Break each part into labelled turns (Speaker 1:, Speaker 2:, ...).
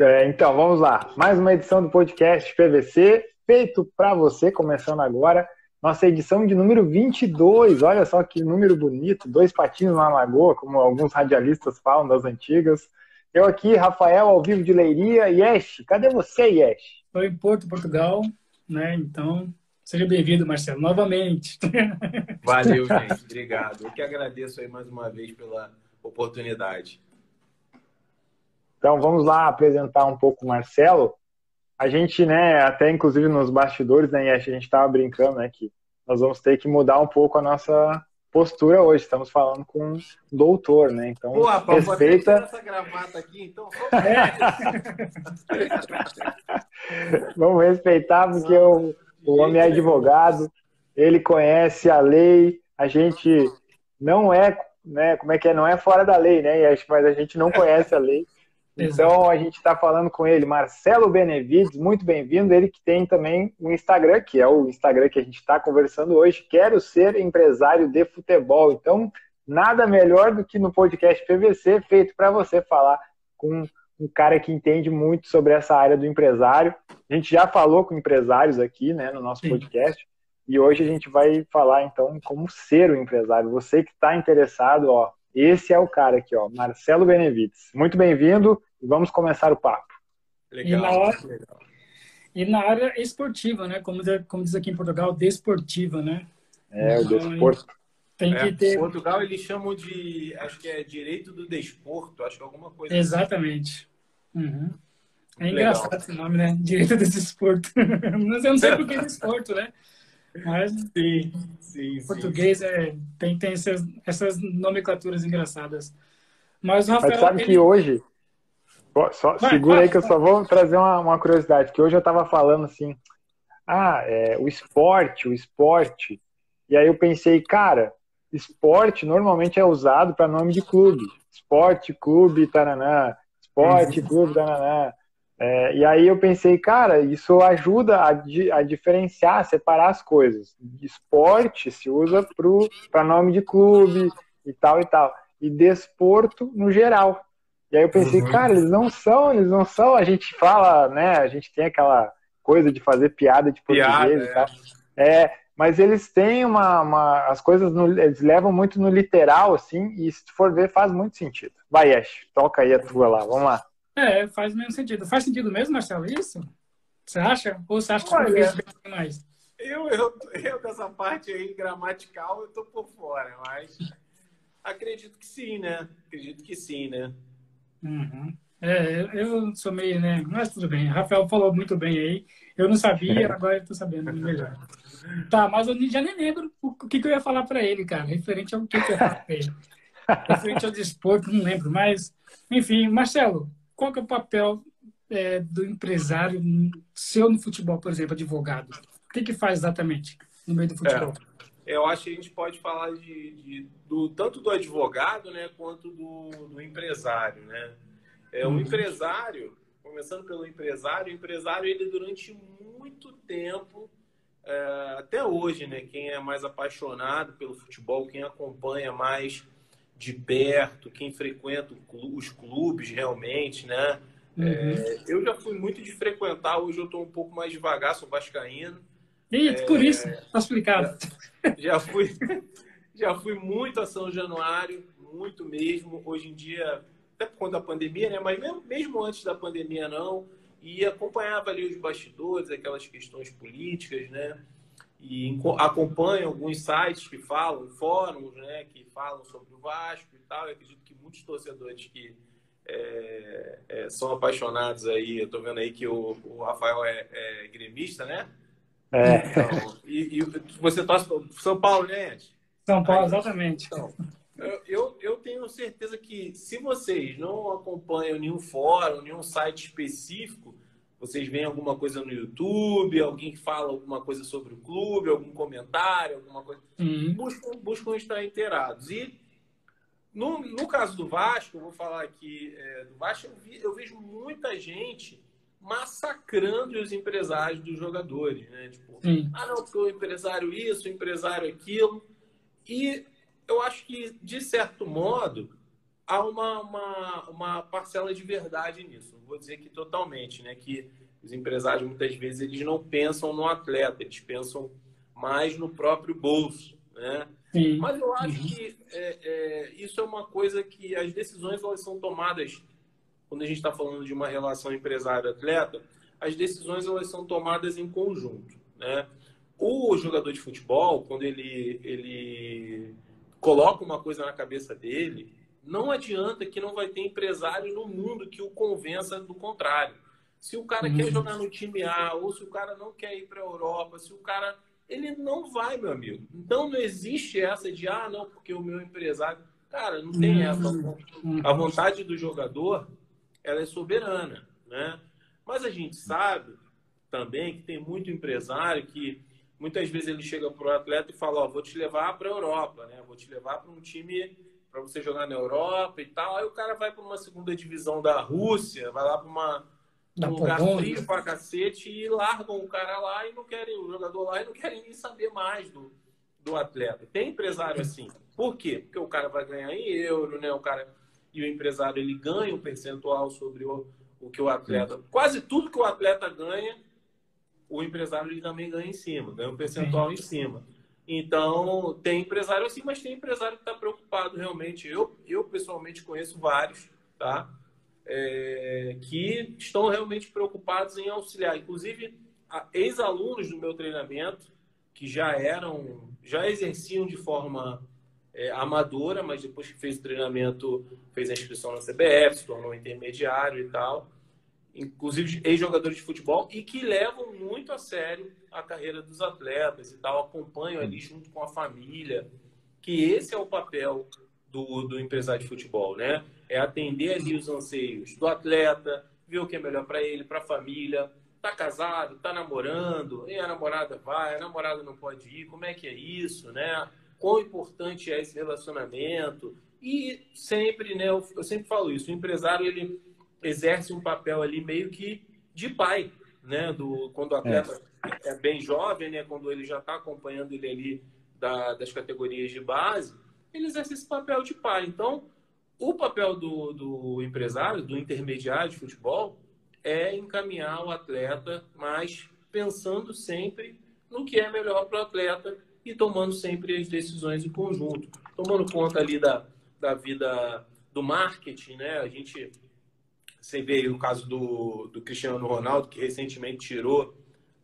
Speaker 1: É, então, vamos lá. Mais uma edição do podcast PVC, feito para você, começando agora. Nossa edição de número 22. Olha só que número bonito. Dois patinhos na lagoa, como alguns radialistas falam das antigas. Eu aqui, Rafael, ao vivo de Leiria. Yesh, cadê você, Yesh?
Speaker 2: Estou em Porto, Portugal, né? Então, seja bem-vindo, Marcelo, novamente.
Speaker 3: Valeu, gente. Obrigado. Eu que agradeço aí mais uma vez pela oportunidade.
Speaker 1: Então vamos lá apresentar um pouco o Marcelo. A gente, né, até inclusive nos bastidores, né, a gente estava brincando, né, que nós vamos ter que mudar um pouco a nossa postura hoje. Estamos falando com um doutor, né? Então,
Speaker 3: Pô, rapaz, respeita essa gravata aqui, então.
Speaker 1: vamos respeitar porque o, o homem é advogado, ele conhece a lei. A gente não é, né? Como é que é? Não é fora da lei, né? Mas a gente não conhece a lei. Então a gente está falando com ele, Marcelo Benevides, muito bem-vindo. Ele que tem também um Instagram, que é o Instagram que a gente está conversando hoje. Quero ser empresário de futebol. Então, nada melhor do que no podcast PVC, feito para você falar com um cara que entende muito sobre essa área do empresário. A gente já falou com empresários aqui, né, no nosso Sim. podcast. E hoje a gente vai falar então como ser o empresário. Você que está interessado, ó, esse é o cara aqui, ó, Marcelo Benevides. Muito bem-vindo vamos começar o papo.
Speaker 2: Legal. E na, hora, legal. E na área esportiva, né? Como, como diz aqui em Portugal, desportiva, né?
Speaker 1: É, então, o desporto.
Speaker 3: Tem é, que ter... Portugal eles chamam de, acho que é direito do desporto, acho que alguma coisa.
Speaker 2: Assim. Exatamente. Assim. Uhum. É engraçado Legal. esse nome, né? Direito do desporto. Mas eu não sei por que desporto, né? Mas sim, sim, português sim. É, tem, tem essas, essas nomenclaturas engraçadas. Mas o Rafael.
Speaker 1: Mas sabe
Speaker 2: ele...
Speaker 1: que hoje só, vai, segura vai, aí que eu só vou trazer uma, uma curiosidade, que hoje eu estava falando assim, ah, é, o esporte, o esporte. E aí eu pensei, cara, esporte normalmente é usado para nome de clube. Esporte, clube, taranã. Esporte, uhum. clube, taranã. É, e aí eu pensei, cara, isso ajuda a, a diferenciar, a separar as coisas. Esporte se usa para nome de clube e tal e tal. E desporto no geral. E aí eu pensei, uhum. cara, eles não são, eles não são. A gente fala, né? A gente tem aquela coisa de fazer piada de português piada, e tal. É. é, mas eles têm uma, uma as coisas no, eles levam muito no literal, assim, e se tu for ver, faz muito sentido. Vai, Ash, toca aí a tua lá, vamos lá.
Speaker 2: É, faz mesmo sentido. Faz sentido mesmo, Marcelo, isso? Você acha? Ou você acha que Olha,
Speaker 3: mais? Eu, eu, eu, dessa parte aí gramatical, eu tô por fora, mas acredito que sim, né? Acredito que sim, né?
Speaker 2: Uhum. É, eu sou meio, né? Mas tudo bem. Rafael falou muito bem aí. Eu não sabia, agora eu tô sabendo melhor. Tá, mas eu já nem lembro o que, que eu ia falar para ele, cara. Referente ao que, que eu ia falar pra ele. Referente ao desporto, não lembro. Mas, enfim, Marcelo, qual que é o papel é, do empresário seu no futebol, por exemplo, advogado? O que, que faz exatamente no meio do futebol?
Speaker 3: É, eu acho que a gente pode falar de, de do, tanto do advogado né, quanto do, do empresário. Né? É, o uhum. empresário, começando pelo empresário, o empresário, ele durante muito tempo, é, até hoje, né, quem é mais apaixonado pelo futebol, quem acompanha mais de perto, quem frequenta os clubes realmente, né? Uhum. É, eu já fui muito de frequentar, hoje eu estou um pouco mais devagar, sou vascaíno.
Speaker 2: E é, por isso, está explicado.
Speaker 3: Já, já, fui, já fui muito a São Januário, muito mesmo. Hoje em dia, até por conta da pandemia, né? Mas mesmo, mesmo antes da pandemia, não. E acompanhava ali os bastidores, aquelas questões políticas, né? e acompanho alguns sites que falam, fóruns, né, que falam sobre o Vasco e tal. Eu acredito que muitos torcedores que é, é, são apaixonados aí, eu estou vendo aí que o, o Rafael é, é, gremista, né?
Speaker 1: É. Então,
Speaker 3: e, e, você torce São Paulo, né?
Speaker 2: São Paulo, aí, exatamente. Então,
Speaker 3: eu, eu tenho certeza que se vocês não acompanham nenhum fórum, nenhum site específico, vocês veem alguma coisa no YouTube, alguém que fala alguma coisa sobre o clube, algum comentário, alguma coisa. Uhum. Buscam, buscam estar inteirados. E no, no caso do Vasco, eu vou falar aqui é, do Vasco, eu, vi, eu, vejo muita gente massacrando os empresários dos jogadores, né? Tipo, uhum. ah, não, porque o empresário isso, o empresário aquilo. E eu acho que, de certo modo, há uma, uma, uma parcela de verdade nisso. Não vou dizer que totalmente, né? Que os empresários muitas vezes eles não pensam no atleta, eles pensam mais no próprio bolso, né? Sim. Mas eu acho que é, é, isso é uma coisa que as decisões elas são tomadas quando a gente está falando de uma relação empresário-atleta, as decisões elas são tomadas em conjunto, né? O jogador de futebol, quando ele, ele coloca uma coisa na cabeça dele, não adianta que não vai ter empresário no mundo que o convença do contrário. Se o cara uhum. quer jogar no time A, ou se o cara não quer ir para a Europa, se o cara. Ele não vai, meu amigo. Então não existe essa de, ah, não, porque o meu empresário. Cara, não tem essa. Uhum. A vontade do jogador, ela é soberana, né? Mas a gente sabe também que tem muito empresário que muitas vezes ele chega para o atleta e fala: Ó, vou te levar para a Europa, né? Vou te levar para um time para você jogar na Europa e tal. Aí o cara vai para uma segunda divisão da Rússia, vai lá para uma um lugar frio pra cacete e largam o cara lá e não querem, o jogador lá e não querem nem saber mais do, do atleta. Tem empresário assim. Por quê? Porque o cara vai ganhar em euro, né? O cara e o empresário ele ganha um percentual sobre o, o que o atleta, quase tudo que o atleta ganha, o empresário ele também ganha em cima, ganha um percentual Sim. em cima. Então, tem empresário assim, mas tem empresário que está preocupado realmente. Eu, eu, pessoalmente, conheço vários, tá? É, que estão realmente preocupados em auxiliar. Inclusive, ex-alunos do meu treinamento, que já eram, já exerciam de forma é, amadora, mas depois que fez o treinamento, fez a inscrição na CBF, se tornou intermediário e tal inclusive ex-jogadores de futebol, e que levam muito a sério a carreira dos atletas e tal, acompanham ali junto com a família, que esse é o papel do, do empresário de futebol, né? É atender ali os anseios do atleta, ver o que é melhor para ele, para a família, tá casado, tá namorando, e a namorada vai, a namorada não pode ir, como é que é isso, né? Quão importante é esse relacionamento? E sempre, né, eu, eu sempre falo isso, o empresário ele exerce um papel ali meio que de pai, né? Do, quando o atleta é, é bem jovem, né? Quando ele já está acompanhando ele ali da, das categorias de base, ele exerce esse papel de pai. Então, o papel do, do empresário, do intermediário de futebol, é encaminhar o atleta, mas pensando sempre no que é melhor para o atleta e tomando sempre as decisões em conjunto, tomando conta ali da, da vida do marketing, né? A gente você vê o caso do, do Cristiano Ronaldo, que recentemente tirou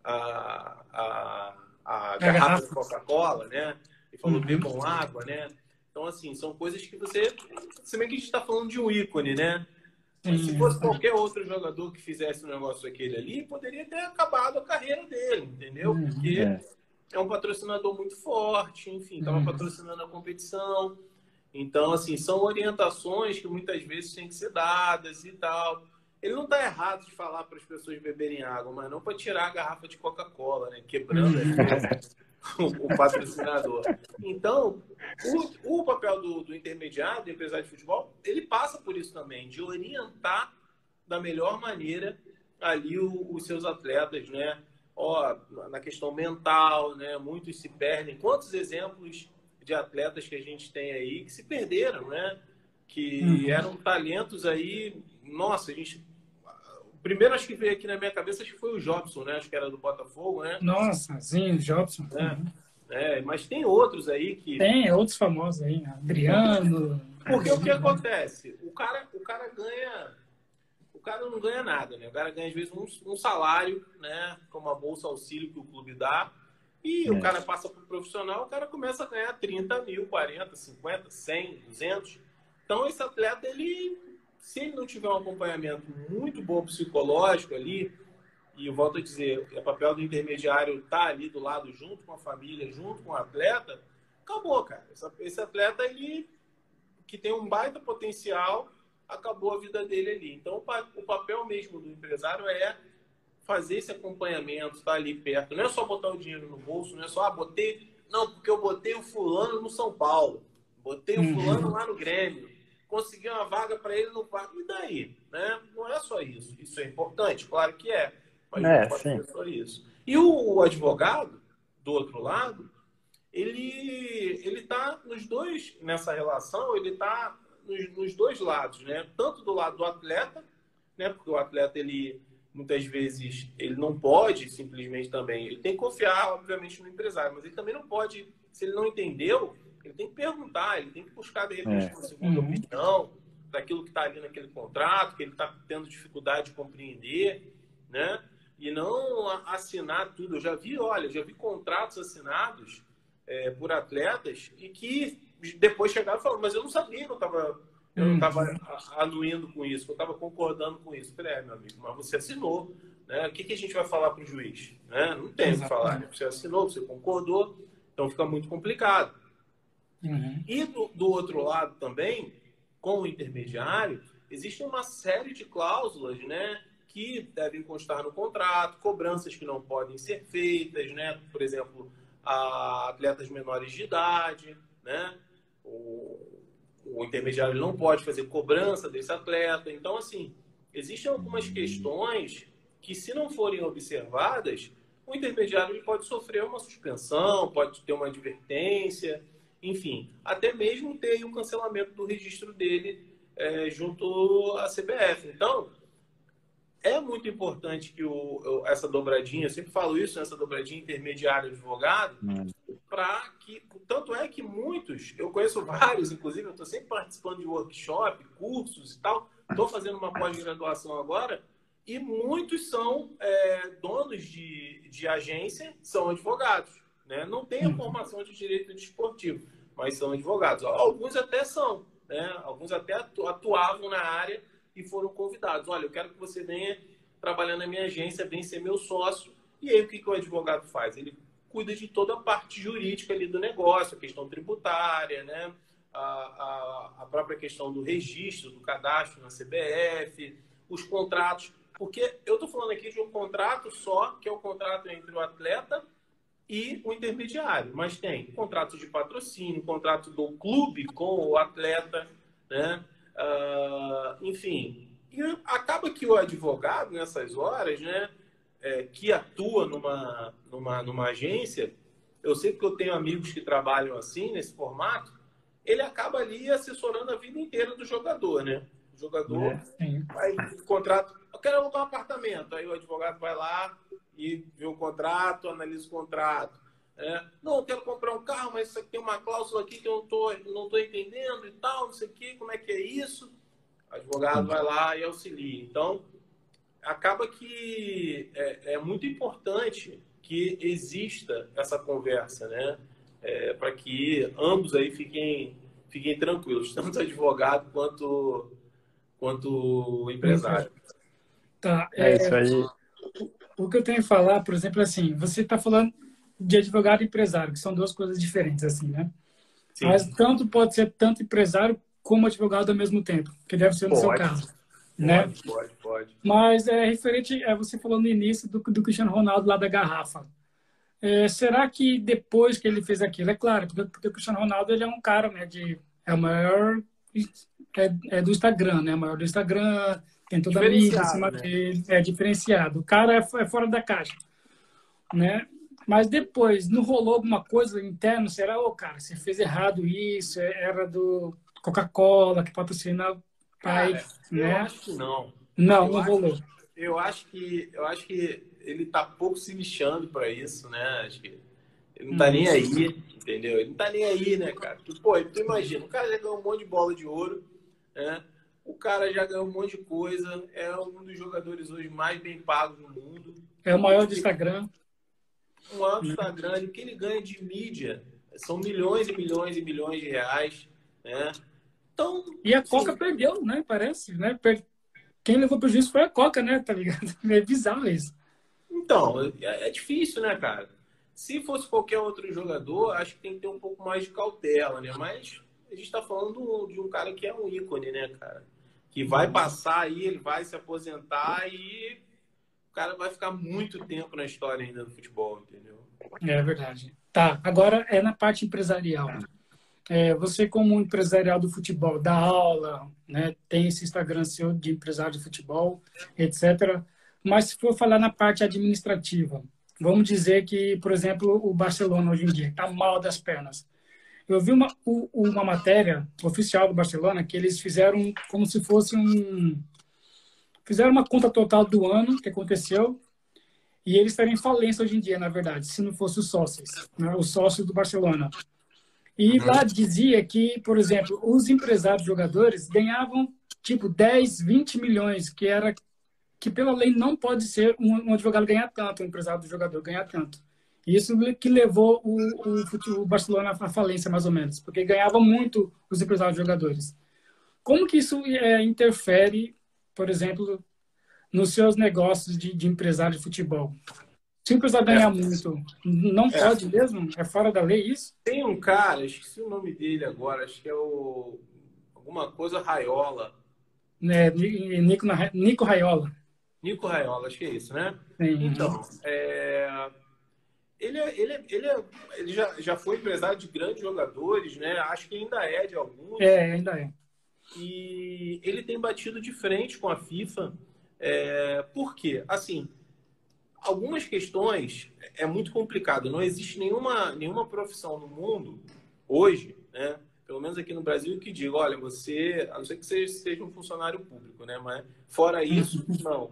Speaker 3: a, a, a garrafa de Coca-Cola, né? E falou uhum. bebam água, né? Então, assim, são coisas que você. Se bem que a gente está falando de um ícone, né? Se fosse qualquer outro jogador que fizesse um negócio aquele ali, poderia ter acabado a carreira dele, entendeu? Uhum. Porque é, é um patrocinador muito forte, enfim, estava uhum. patrocinando a competição. Então, assim, são orientações que muitas vezes têm que ser dadas e tal. Ele não está errado de falar para as pessoas beberem água, mas não para tirar a garrafa de Coca-Cola, né? Quebrando o, o patrocinador. Então, o, o papel do, do, intermediário, do empresário de futebol, ele passa por isso também, de orientar da melhor maneira ali o, os seus atletas, né? Ó, na questão mental, né? Muitos se perdem. Quantos exemplos de atletas que a gente tem aí que se perderam, né? Que uhum. eram talentos aí. Nossa, a gente. O primeiro acho que veio aqui na minha cabeça acho que foi o Jobson, né? Acho que era do Botafogo, né?
Speaker 2: Nossa, sim, Jobson.
Speaker 3: É, uhum. é mas tem outros aí que.
Speaker 2: Tem, outros famosos aí, né? Adriano.
Speaker 3: Porque o que acontece? O cara, o cara ganha. O cara não ganha nada, né? O cara ganha, às vezes, um, um salário, né? Com uma bolsa auxílio que o clube dá e é. o cara passa para o profissional, o cara começa a ganhar 30 mil, 40, 50, 100, 200. Então, esse atleta, ele, se ele não tiver um acompanhamento muito bom psicológico ali, e eu volto a dizer, é papel do intermediário estar tá ali do lado, junto com a família, junto com o atleta, acabou, cara. Esse atleta, ele, que tem um baita potencial, acabou a vida dele ali. Então, o papel mesmo do empresário é fazer esse acompanhamento, estar tá ali perto. Não é só botar o dinheiro no bolso, não é só, ah, botei. Não, porque eu botei o fulano no São Paulo, botei o uhum. fulano lá no Grêmio, consegui uma vaga para ele no quarto. E daí? Né? Não é só isso. Isso é importante, claro que é. Mas é, não pode sim. ser só isso. E o, o advogado, do outro lado, ele ele está nos dois nessa relação, ele está nos, nos, dois lados, né? Tanto do lado do atleta, né? Porque o atleta ele muitas vezes ele não pode simplesmente também, ele tem que confiar obviamente no empresário, mas ele também não pode, se ele não entendeu, ele tem que perguntar, ele tem que buscar de repente é. uma segunda uhum. opinião daquilo que está ali naquele contrato, que ele está tendo dificuldade de compreender, né? E não assinar tudo. Eu já vi, olha, já vi contratos assinados é, por atletas e que depois chegaram e falaram, mas eu não sabia que eu estava eu não estava uhum. anuindo com isso, eu estava concordando com isso. falei, é, meu amigo, mas você assinou. Né? O que, que a gente vai falar para o juiz? Né? Não tem o que falar. Né? Você assinou, você concordou, então fica muito complicado. Uhum. E do, do, outro lado também, com o intermediário, existe uma série de cláusulas né, que devem constar no contrato, cobranças que não podem ser feitas, né? por exemplo, a atletas menores de idade, né? O, o intermediário não pode fazer cobrança desse atleta. Então, assim, existem algumas questões que, se não forem observadas, o intermediário ele pode sofrer uma suspensão, pode ter uma advertência, enfim, até mesmo ter um cancelamento do registro dele é, junto à CBF. Então, é muito importante que o, essa dobradinha, eu sempre falo isso, essa dobradinha intermediário-advogado, hum. Para que. Tanto é que muitos, eu conheço vários, inclusive, eu estou sempre participando de workshop, cursos e tal, estou fazendo uma pós-graduação agora, e muitos são é, donos de, de agência, são advogados. Né? Não têm a formação de direito desportivo, mas são advogados. Alguns até são, né? alguns até atuavam na área e foram convidados. Olha, eu quero que você venha trabalhar na minha agência, venha ser meu sócio. E aí o que, que o advogado faz? Ele cuida de toda a parte jurídica ali do negócio, a questão tributária, né? A, a, a, própria questão do registro, do cadastro na CBF, os contratos. Porque eu estou falando aqui de um contrato só, que é o contrato entre o atleta e o intermediário. Mas tem contrato de patrocínio, contrato do clube com o atleta, né? Uh, enfim, e acaba que o advogado, nessas horas, né, é, que atua numa, numa, numa agência, eu sei que eu tenho amigos que trabalham assim, nesse formato, ele acaba ali assessorando a vida inteira do jogador, né? O jogador é, vai contrato, eu quero alugar um apartamento, aí o advogado vai lá e vê o contrato, analisa o contrato. É, não, eu quero comprar um carro, mas isso aqui tem uma cláusula aqui que eu não tô, não tô entendendo e tal, não sei o que, como é que é isso. O advogado vai lá e auxilia. Então, acaba que é, é muito importante que exista essa conversa, né? É, para que ambos aí fiquem, fiquem tranquilos, tanto o advogado quanto, quanto o empresário.
Speaker 2: Tá, é, é isso aí. O, o que eu tenho a falar, por exemplo, assim, você está falando de advogado e empresário, que são duas coisas diferentes, assim, né? Sim. Mas tanto pode ser tanto empresário como advogado ao mesmo tempo, que deve ser no pode, seu caso. Pode, né?
Speaker 3: pode, pode.
Speaker 2: Mas é referente, é, você falou no início do, do Cristiano Ronaldo lá da garrafa. É, será que depois que ele fez aquilo, é claro, porque, porque o Cristiano Ronaldo ele é um cara, né, de, é o maior é, é do Instagram, né, o maior do Instagram, tem toda a mídia em cima né? dele, é diferenciado. O cara é, é fora da caixa, né? Mas depois, não rolou alguma coisa interna? Será, ô, oh, cara, você fez errado isso, é, era do Coca-Cola, que patrocina cara, né?
Speaker 3: Eu acho que não.
Speaker 2: Não, eu não rolou.
Speaker 3: eu acho que eu acho que ele tá pouco se lixando para isso, né? Acho que ele não tá hum. nem aí, entendeu? Ele não tá nem aí, né, cara? Tu, pô, tu imagina, o cara já ganhou um monte de bola de ouro, né? O cara já ganhou um monte de coisa, é um dos jogadores hoje mais bem pagos do mundo.
Speaker 2: É o maior do Instagram
Speaker 3: um alto Instagram, o que ele ganha de mídia são milhões e milhões e milhões de reais, né? Então,
Speaker 2: e a Coca sim. perdeu, né? Parece, né? Quem levou prejuízo foi a Coca, né? Tá ligado? É bizarro isso.
Speaker 3: Então, é, é difícil, né, cara? Se fosse qualquer outro jogador, acho que tem que ter um pouco mais de cautela, né? Mas a gente tá falando de um cara que é um ícone, né, cara? Que vai passar aí, ele vai se aposentar e cara vai ficar muito tempo na história ainda do futebol, entendeu?
Speaker 2: É verdade. Tá, agora é na parte empresarial. É, você como empresarial do futebol, dá aula, né, tem esse Instagram seu de empresário de futebol, etc. Mas se for falar na parte administrativa, vamos dizer que, por exemplo, o Barcelona hoje em dia está mal das pernas. Eu vi uma, uma matéria oficial do Barcelona que eles fizeram como se fosse um. Fizeram uma conta total do ano que aconteceu e eles estariam em falência hoje em dia, na verdade, se não fosse os sócios, né, os sócios do Barcelona. E uhum. lá dizia que, por exemplo, os empresários jogadores ganhavam tipo 10, 20 milhões, que era que pela lei não pode ser um, um advogado ganhar tanto, um empresário do jogador ganhar tanto. Isso que levou o, o, o Barcelona à falência, mais ou menos, porque ganhava muito os empresários jogadores. Como que isso é, interfere, por exemplo, nos seus negócios de, de empresário de futebol? O empresário ganhar é. muito, não é. pode mesmo? É fora da lei isso?
Speaker 3: Tem um cara, esqueci o nome dele agora, acho que é o. alguma coisa Raiola.
Speaker 2: É, Nico, Nico Raiola.
Speaker 3: Nico Raiola, acho que é isso, né? Sim. Então, é, ele, é, ele, é, ele, é, ele já, já foi empresário de grandes jogadores, né? Acho que ainda é de alguns.
Speaker 2: É, ainda é.
Speaker 3: E ele tem batido de frente com a FIFA. É, por quê? Assim, algumas questões é muito complicado. Não existe nenhuma, nenhuma profissão no mundo hoje, né? Pelo menos aqui no Brasil, que diga, olha, você, a não ser que você seja um funcionário público, né? Mas fora isso, não.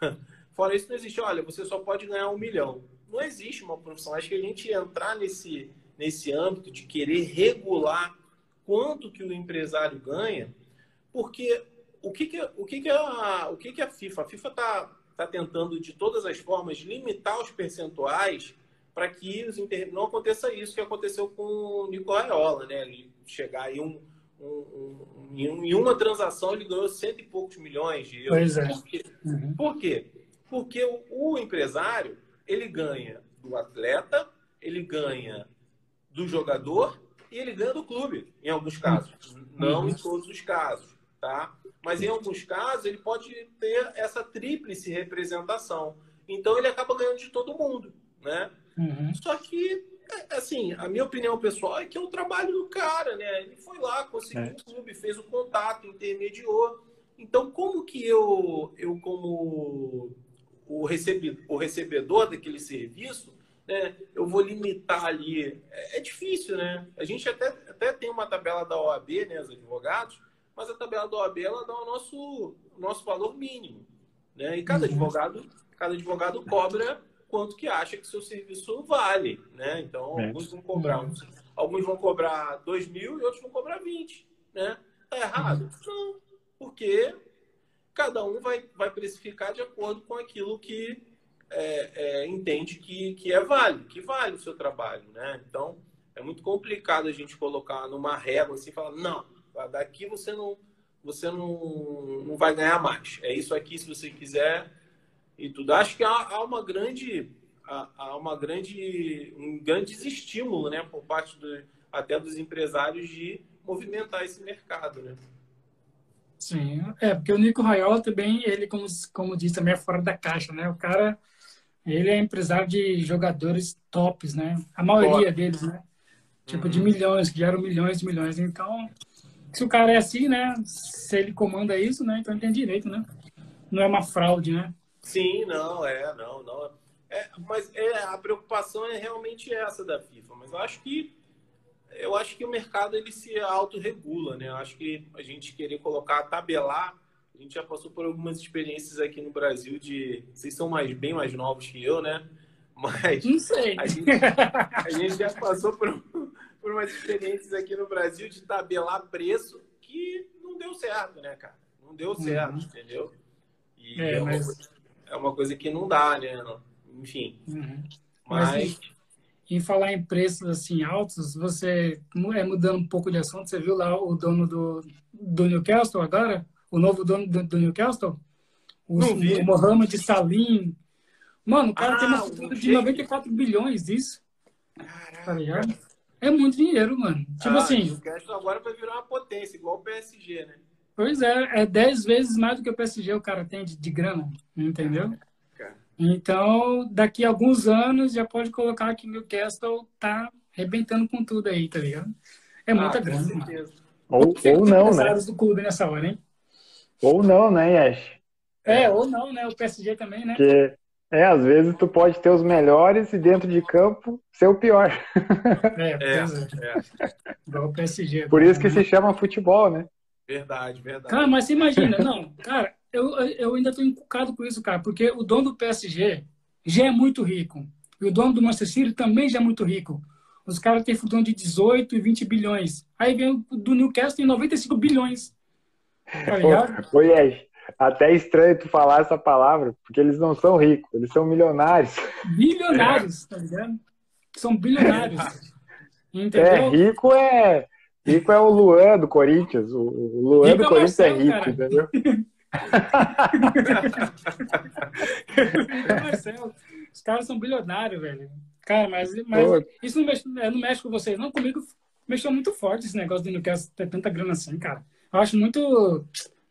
Speaker 3: Fora isso, não existe, olha, você só pode ganhar um milhão não existe uma profissão. Acho que a gente entrar nesse, nesse âmbito de querer regular quanto que o empresário ganha, porque o que, que, o que, que, a, o que, que a FIFA? A FIFA está tá tentando, de todas as formas, limitar os percentuais para que os inter... não aconteça isso que aconteceu com o Nico Raiola, né? Ele chegar em um, um, um, em uma transação ele ganhou cento e poucos milhões de
Speaker 2: euros. Pois é.
Speaker 3: Por quê? Uhum. Por quê? Porque o, o empresário ele ganha do atleta, ele ganha do jogador e ele ganha do clube, em alguns casos. Não uhum. em todos os casos, tá? Mas em alguns casos ele pode ter essa tríplice representação. Então ele acaba ganhando de todo mundo, né? Uhum. Só que, é, assim, a minha opinião pessoal é que é o trabalho do cara, né? Ele foi lá, conseguiu é. o clube, fez o contato, intermediou. Então, como que eu, eu como o, recebe, o recebedor daquele serviço, né, eu vou limitar ali. É, é, difícil, né? A gente até, até tem uma tabela da OAB, né, os advogados, mas a tabela da OAB ela dá o nosso, o nosso valor mínimo. Né? E cada uhum. advogado, cada advogado cobra quanto que acha que seu serviço vale. Né? Então, é. alguns vão cobrar alguns vão cobrar 2 mil e outros vão cobrar 20. Né? Tá errado? Uhum. Não, porque cada um vai, vai precificar de acordo com aquilo que é, é, entende que, que é válido, que vale o seu trabalho, né? Então, é muito complicado a gente colocar numa régua assim e falar, não, daqui você não, você não, não vai ganhar mais. É isso aqui se você quiser e tudo. Acho que há, há uma grande há, uma grande um grande desestímulo, né, por parte do, até dos empresários de movimentar esse mercado, né?
Speaker 2: Sim, é, porque o Nico Raiola também, ele, como, como diz, também é fora da caixa, né? O cara, ele é empresário de jogadores tops, né? A maioria deles, né? Tipo, uhum. de milhões, que geram milhões de milhões. Então, se o cara é assim, né? Se ele comanda isso, né? Então ele tem direito, né? Não é uma fraude, né?
Speaker 3: Sim, não, é, não, não. É, mas é, a preocupação é realmente essa da FIFA. Mas eu acho que eu acho que o mercado ele se autorregula, né? Eu acho que a gente querer colocar, tabelar, a gente já passou por algumas experiências aqui no Brasil de. Vocês são mais, bem mais novos que eu, né? Mas.
Speaker 2: Não sei.
Speaker 3: A gente, a gente já passou por, por umas experiências aqui no Brasil de tabelar preço que não deu certo, né, cara? Não deu certo, uhum. entendeu? E é, é, uma, mas... é, uma, coisa que não dá, né? Enfim. Uhum. Mas. mas
Speaker 2: em falar em preços assim altos, você é mudando um pouco de assunto, você viu lá o dono do, do Newcastle agora? O novo dono do, do Newcastle? O, o Mohamed Salim. Mano, o cara ah, tem uma fortuna de 94 bilhões disso. Caraca. Tá É muito dinheiro, mano. Tipo ah, assim. O
Speaker 3: Newcastle agora vai virar uma potência, igual o PSG, né?
Speaker 2: Pois é, é 10 vezes mais do que o PSG o cara tem de, de grana, entendeu? Então, daqui a alguns anos, já pode colocar que Newcastle tá arrebentando com tudo aí, tá ligado? É ah, muita grana.
Speaker 1: Ou, ou não, né?
Speaker 2: do clube nessa hora, hein?
Speaker 1: Ou não, né,
Speaker 2: Yash? É, é, ou não, né? O PSG também, né?
Speaker 1: Porque, É, às vezes tu pode ter os melhores e dentro de campo ser o pior.
Speaker 2: É, é, é. Igual o PSG.
Speaker 1: Por isso que se chama futebol, né?
Speaker 3: Verdade, verdade.
Speaker 2: Cara, mas você imagina, não, cara, eu, eu ainda tô encucado com isso, cara, porque o dono do PSG já é muito rico. E o dono do Manchester City também já é muito rico. Os caras têm futuro de 18 e 20 bilhões. Aí vem o do Newcastle tem 95 bilhões. Tá ligado?
Speaker 1: Ô, Ed, até é estranho tu falar essa palavra, porque eles não são ricos, eles são milionários.
Speaker 2: Bilionários, tá ligado? São bilionários. Entendeu?
Speaker 1: É, rico é. Rico é o Luan do Corinthians. O Luan rico do é Corinthians é, Marcelo, é rico, cara. entendeu?
Speaker 2: Marcelo, os caras são bilionários, velho. Cara, mas, mas isso não mexe, não mexe com vocês, não. Comigo mexeu muito forte esse negócio de não quer ter tanta grana assim, cara. Eu acho muito,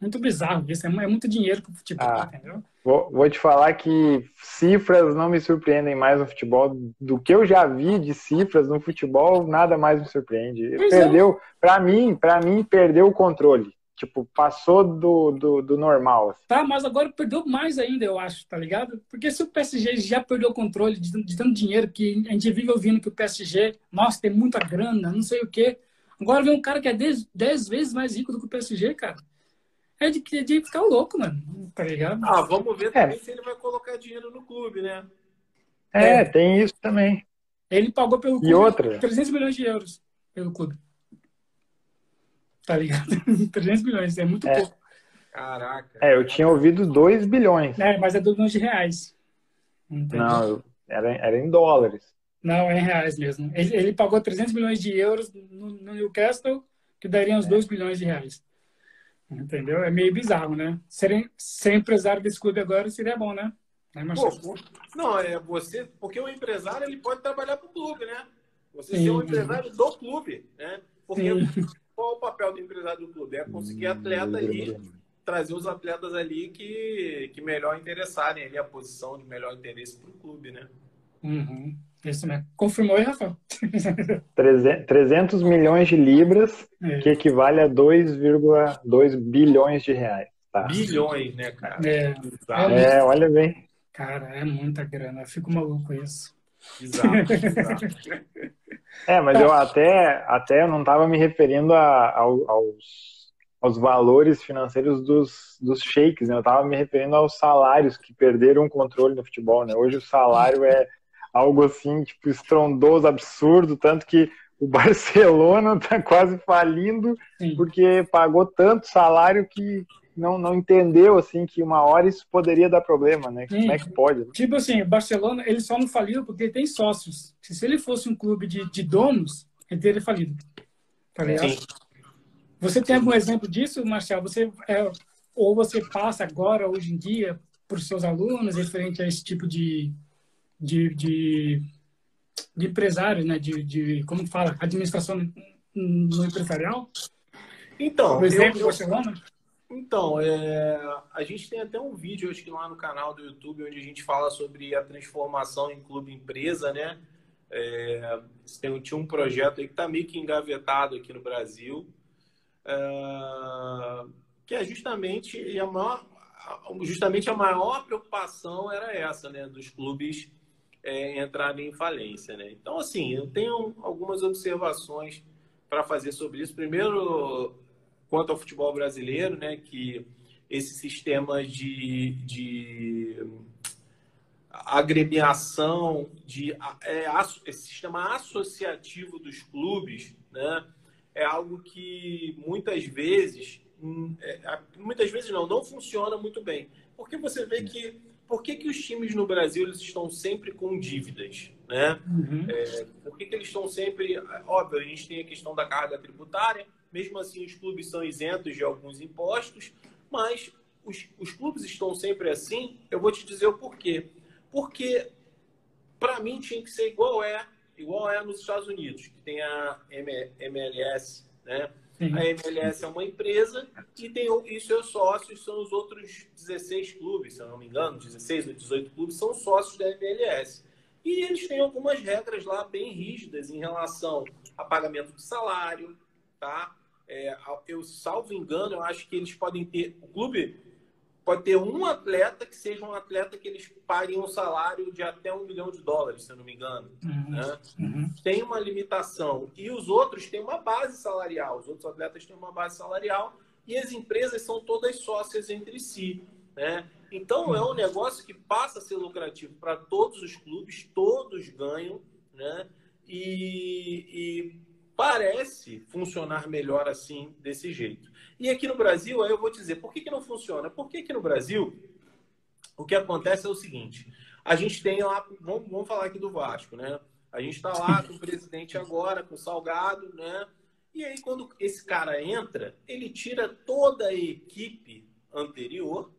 Speaker 2: muito bizarro isso. É, é muito dinheiro pro futebol, ah, entendeu?
Speaker 1: Vou, vou, te falar que cifras não me surpreendem mais no futebol. Do que eu já vi de cifras no futebol, nada mais me surpreende. Pois é. perdeu, é. para mim, para mim, perdeu o controle. Tipo, passou do, do, do normal. Assim.
Speaker 2: Tá, mas agora perdeu mais ainda, eu acho, tá ligado? Porque se o PSG já perdeu o controle de, de tanto dinheiro que a gente vive ouvindo que o PSG, nossa, tem muita grana, não sei o quê. Agora vem um cara que é 10 vezes mais rico do que o PSG, cara. É de, de ficar louco, mano. Tá ligado?
Speaker 3: Ah, vamos ver também é. se ele vai colocar dinheiro no clube, né?
Speaker 1: É, é. tem isso também.
Speaker 2: Ele pagou pelo
Speaker 1: clube e outra?
Speaker 2: 300 milhões de euros pelo clube. Tá ligado? 300 milhões, é muito é. pouco.
Speaker 3: Caraca.
Speaker 1: É, eu tinha ouvido 2 bilhões.
Speaker 2: É, mas é 2 bilhões de reais.
Speaker 1: Entendeu? Não, era, era em dólares.
Speaker 2: Não, é em reais mesmo. Ele, ele pagou 300 milhões de euros no, no Newcastle, que daria uns é. 2 bilhões de reais. Entendeu? É meio bizarro, né? Ser, ser empresário desse clube agora seria bom, né?
Speaker 3: né Pô, não, é você, porque o empresário ele pode trabalhar para o clube, né? Você Sim. ser um empresário do clube, né? Porque Sim. qual é o papel do empresário do clube? É conseguir atleta ali, trazer os atletas ali que, que melhor interessarem ali a posição de melhor interesse para o clube, né?
Speaker 2: Uhum. Isso mesmo. Confirmou aí, Rafael?
Speaker 1: 300 milhões de libras, é. que equivale a 2,2 bilhões de reais.
Speaker 3: Tá? Bilhões, né, cara?
Speaker 2: É,
Speaker 1: é, é, olha bem.
Speaker 2: Cara, é muita grana. Eu fico maluco isso.
Speaker 3: Exato, exato.
Speaker 1: É, mas eu até, até não estava me referindo a, a, aos, aos valores financeiros dos, dos shakes, né? Eu estava me referindo aos salários que perderam o controle no futebol, né? Hoje o salário é algo assim, tipo, estrondoso, absurdo, tanto que o Barcelona está quase falindo Sim. porque pagou tanto salário que não, não entendeu assim que uma hora isso poderia dar problema, né? Sim. Como é que pode? Né?
Speaker 2: Tipo assim, o Barcelona ele só não faliu porque tem sócios. Se ele fosse um clube de, de donos, ele teria falido. Tá. Você tem algum exemplo disso, Marcel? Você é, ou você passa agora, hoje em dia, para os seus alunos, referente a esse tipo de, de, de, de empresários, né? De, de, como fala, administração no empresarial?
Speaker 3: Então,
Speaker 2: Por exemplo, eu, Barcelona?
Speaker 3: Então, é, a gente tem até um vídeo, acho que lá no canal do YouTube, onde a gente fala sobre a transformação em clube-empresa, né? É, tem, tinha um projeto aí que está meio que engavetado aqui no Brasil, é, que é justamente a maior, justamente a maior preocupação era essa, né? Dos clubes é, entrarem em falência, né? Então, assim, eu tenho algumas observações para fazer sobre isso. Primeiro, quanto ao futebol brasileiro, né, que esse sistema de, de agremiação, de, é, esse sistema associativo dos clubes, né, é algo que muitas vezes, hum, é, muitas vezes não, não funciona muito bem. Porque você vê que, por que, que os times no Brasil eles estão sempre com dívidas? Né? Uhum. É, por que, que eles estão sempre... Óbvio, a gente tem a questão da carga tributária, mesmo assim, os clubes são isentos de alguns impostos, mas os, os clubes estão sempre assim. Eu vou te dizer o porquê. Porque, para mim, tinha que ser igual é, igual é nos Estados Unidos, que tem a MLS, né? Sim. A MLS é uma empresa e tem e seus sócios são os outros 16 clubes, se eu não me engano, 16 ou 18 clubes são sócios da MLS. E eles têm algumas regras lá bem rígidas em relação a pagamento de salário, tá? É, eu salvo engano, eu acho que eles podem ter. O clube, pode ter um atleta que seja um atleta que eles paguem um salário de até um milhão de dólares, se eu não me engano. Uhum. Né? Uhum. Tem uma limitação. E os outros têm uma base salarial. Os outros atletas têm uma base salarial e as empresas são todas sócias entre si. Né? Então, é um negócio que passa a ser lucrativo para todos os clubes, todos ganham, né? E, e, parece funcionar melhor assim, desse jeito. E aqui no Brasil, aí eu vou dizer, por que, que não funciona? Porque aqui no Brasil, o que acontece é o seguinte, a gente tem lá, vamos, vamos falar aqui do Vasco, né? A gente está lá com o presidente agora, com o Salgado, né? E aí, quando esse cara entra, ele tira toda a equipe anterior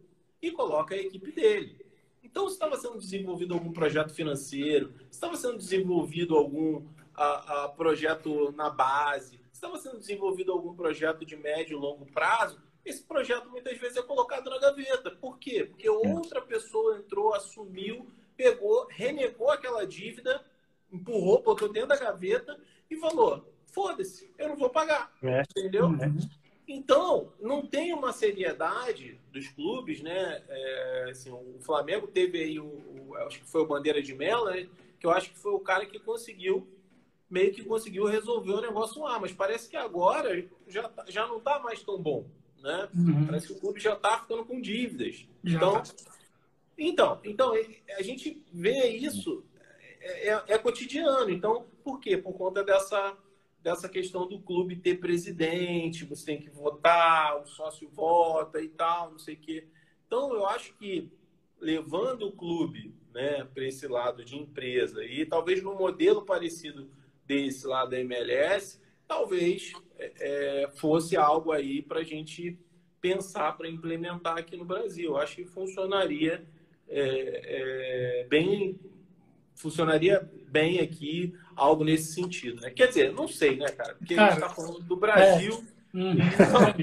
Speaker 3: e coloca a equipe dele. Então, se estava sendo desenvolvido algum projeto financeiro, se estava sendo desenvolvido algum a, a projeto na base, se estava sendo desenvolvido algum projeto de médio e longo prazo, esse projeto muitas vezes é colocado na gaveta. Por quê? Porque outra pessoa entrou, assumiu, pegou, renegou aquela dívida, empurrou, botou dentro da gaveta e falou: foda-se, eu não vou pagar. É. Entendeu? É. Então, não tem uma seriedade dos clubes, né? É, assim, o Flamengo teve aí, o, o, acho que foi o Bandeira de Mello, né? que eu acho que foi o cara que conseguiu, meio que conseguiu resolver o negócio lá. Mas parece que agora já, tá, já não está mais tão bom, né? Uhum. Parece que o clube já está ficando com dívidas. Então, então, então, a gente vê isso, é, é, é cotidiano. Então, por quê? Por conta dessa dessa questão do clube ter presidente, você tem que votar, o sócio vota e tal, não sei o quê. Então, eu acho que levando o clube né, para esse lado de empresa e talvez num modelo parecido desse lado da MLS, talvez é, é fosse algo aí para a gente pensar para implementar aqui no Brasil. Acho que funcionaria é, é, bem, funcionaria bem aqui algo nesse sentido, né? Quer dizer, não sei, né, cara? Porque cara, a gente está falando do Brasil. Hum.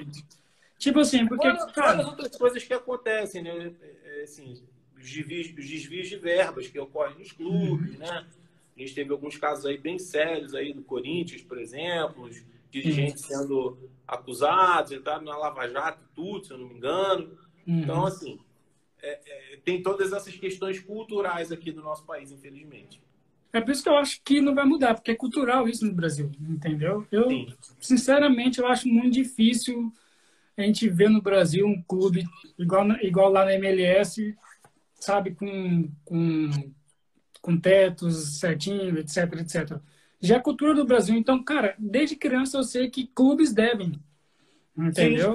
Speaker 2: tipo assim, porque.
Speaker 3: Cara... outras coisas que acontecem, né? É, assim, os desvios, os desvios de verbas que ocorrem nos clubes, né? A gente teve alguns casos aí bem sérios aí do Corinthians, por exemplo, dirigentes sendo acusados, entraram na Lava Jato tudo, se eu não me engano. Uhum. Então, assim, é, é, tem todas essas questões culturais aqui do nosso país, infelizmente.
Speaker 2: É por isso que eu acho que não vai mudar, porque é cultural isso no Brasil, entendeu? Eu, Sim. sinceramente, eu acho muito difícil a gente ver no Brasil um clube igual, igual lá na MLS, sabe, com, com, com tetos certinho, etc, etc. Já é a cultura do Brasil. Então, cara, desde criança eu sei que clubes devem, entendeu?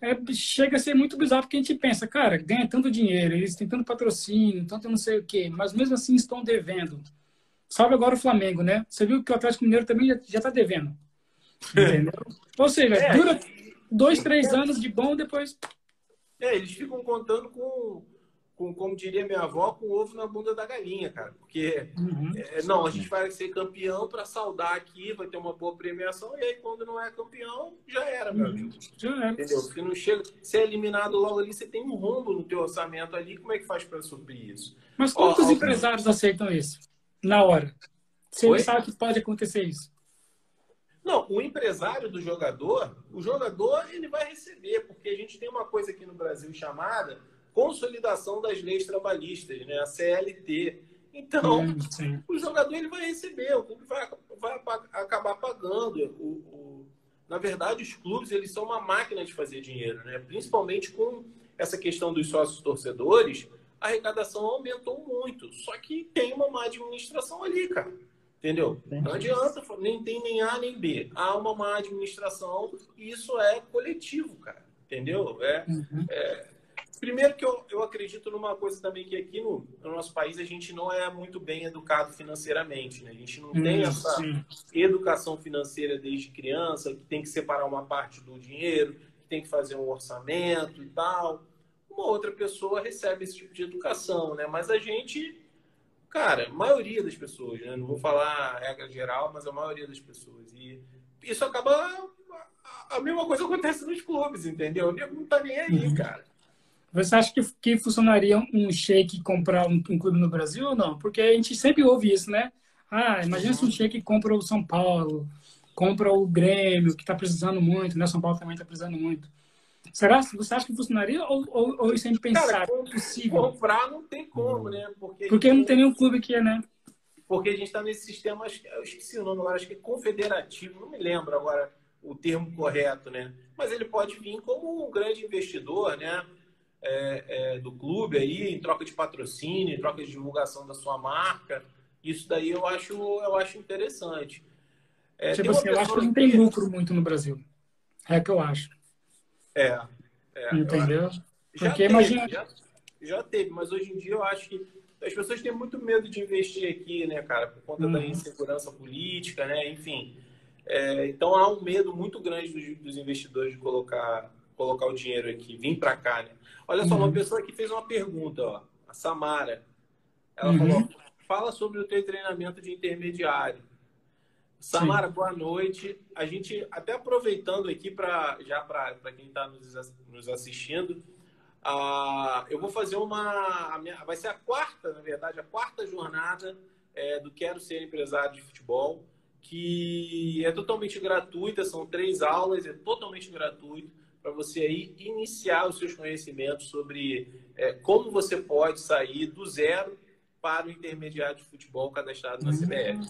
Speaker 2: É, chega a ser muito bizarro porque a gente pensa, cara, ganha tanto dinheiro, eles têm tanto patrocínio, tanto não sei o quê, mas mesmo assim estão devendo. Salve agora o Flamengo, né? Você viu que o Atlético Mineiro também já está devendo. Entendeu? Ou seja, é, dura dois, três anos de bom, depois.
Speaker 3: É, eles ficam contando com, com, como diria minha avó, com ovo na bunda da galinha, cara. Porque, uhum. é, não, a gente vai ser campeão para saudar aqui, vai ter uma boa premiação, e aí quando não é campeão, já era, meu uhum. amigo. Já era. Entendeu? Porque não chega. Se é eliminado logo ali, você tem um rombo no teu orçamento ali, como é que faz para suprir isso?
Speaker 2: Mas quantos Ó, empresários aceitam isso? na hora. Se ele sabe que pode acontecer isso.
Speaker 3: Não, o empresário do jogador, o jogador ele vai receber, porque a gente tem uma coisa aqui no Brasil chamada consolidação das leis trabalhistas, né? A CLT. Então, sim, o jogador ele vai receber, o clube vai, vai acabar pagando. O, o, na verdade, os clubes eles são uma máquina de fazer dinheiro, né? Principalmente com essa questão dos sócios torcedores a arrecadação aumentou muito. Só que tem uma má administração ali, cara. Entendeu? Não adianta, nem tem nem A nem B. Há uma má administração e isso é coletivo, cara. Entendeu? É, uhum. é... Primeiro que eu, eu acredito numa coisa também que aqui no, no, nosso país a gente não é muito bem educado financeiramente, né? A gente não tem uhum, essa sim. educação financeira desde criança, que tem que separar uma parte do dinheiro, que tem que fazer um orçamento e tal uma outra pessoa recebe esse tipo de educação, né? Mas a gente, cara, a maioria das pessoas, né? Não vou falar a regra geral, mas a maioria das pessoas. E isso acaba. A mesma coisa acontece nos clubes, entendeu? O nego não tá nem aí, uhum. cara.
Speaker 2: Você acha que, que funcionaria um shake comprar um, um, clube no Brasil ou não? Porque a gente sempre ouve isso, né? Ah, imagina se um shake compra o São Paulo, compra o Grêmio, que está precisando muito, né? São Paulo também está precisando muito. Será? Você acha que funcionaria ou, ou, ou isso é impensável? Cara,
Speaker 3: possível? Comprar não tem como, né?
Speaker 2: Porque, Porque não tem nenhum clube que é, né?
Speaker 3: Porque a gente está nesse sistema, eu esqueci o nome agora, acho que é confederativo, não me lembro agora o termo correto, né? Mas ele pode vir como um grande investidor, né? É, é, do clube aí, em troca de patrocínio, em troca de divulgação da sua marca. Isso daí eu acho, eu acho interessante.
Speaker 2: É, tipo assim, eu acho que não tem lucro muito no Brasil. É que eu acho.
Speaker 3: É. é
Speaker 2: Entendeu?
Speaker 3: Já Porque teve, imagina. Já, já, teve, mas hoje em dia eu acho que as pessoas têm muito medo de investir aqui, né, cara, por conta uhum. da insegurança política, né? Enfim. É, então há um medo muito grande dos, dos, investidores de colocar, colocar o dinheiro aqui, vir para cá, né? Olha só, uhum. uma pessoa aqui fez uma pergunta, ó, a Samara. Ela uhum. falou: fala sobre o teu treinamento de intermediário. Samara, Sim. boa noite. A gente, até aproveitando aqui para já para quem está nos, nos assistindo, uh, eu vou fazer uma. Minha, vai ser a quarta, na verdade, a quarta jornada é, do Quero Ser Empresário de Futebol, que é totalmente gratuita, são três aulas, é totalmente gratuito para você aí iniciar os seus conhecimentos sobre é, como você pode sair do zero para o intermediário de futebol cadastrado na CBF.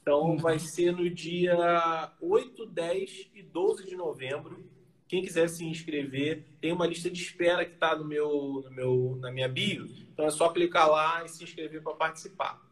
Speaker 3: Então, vai ser no dia 8, 10 e 12 de novembro. Quem quiser se inscrever, tem uma lista de espera que está no meu, no meu, na minha bio. Então, é só clicar lá e se inscrever para participar.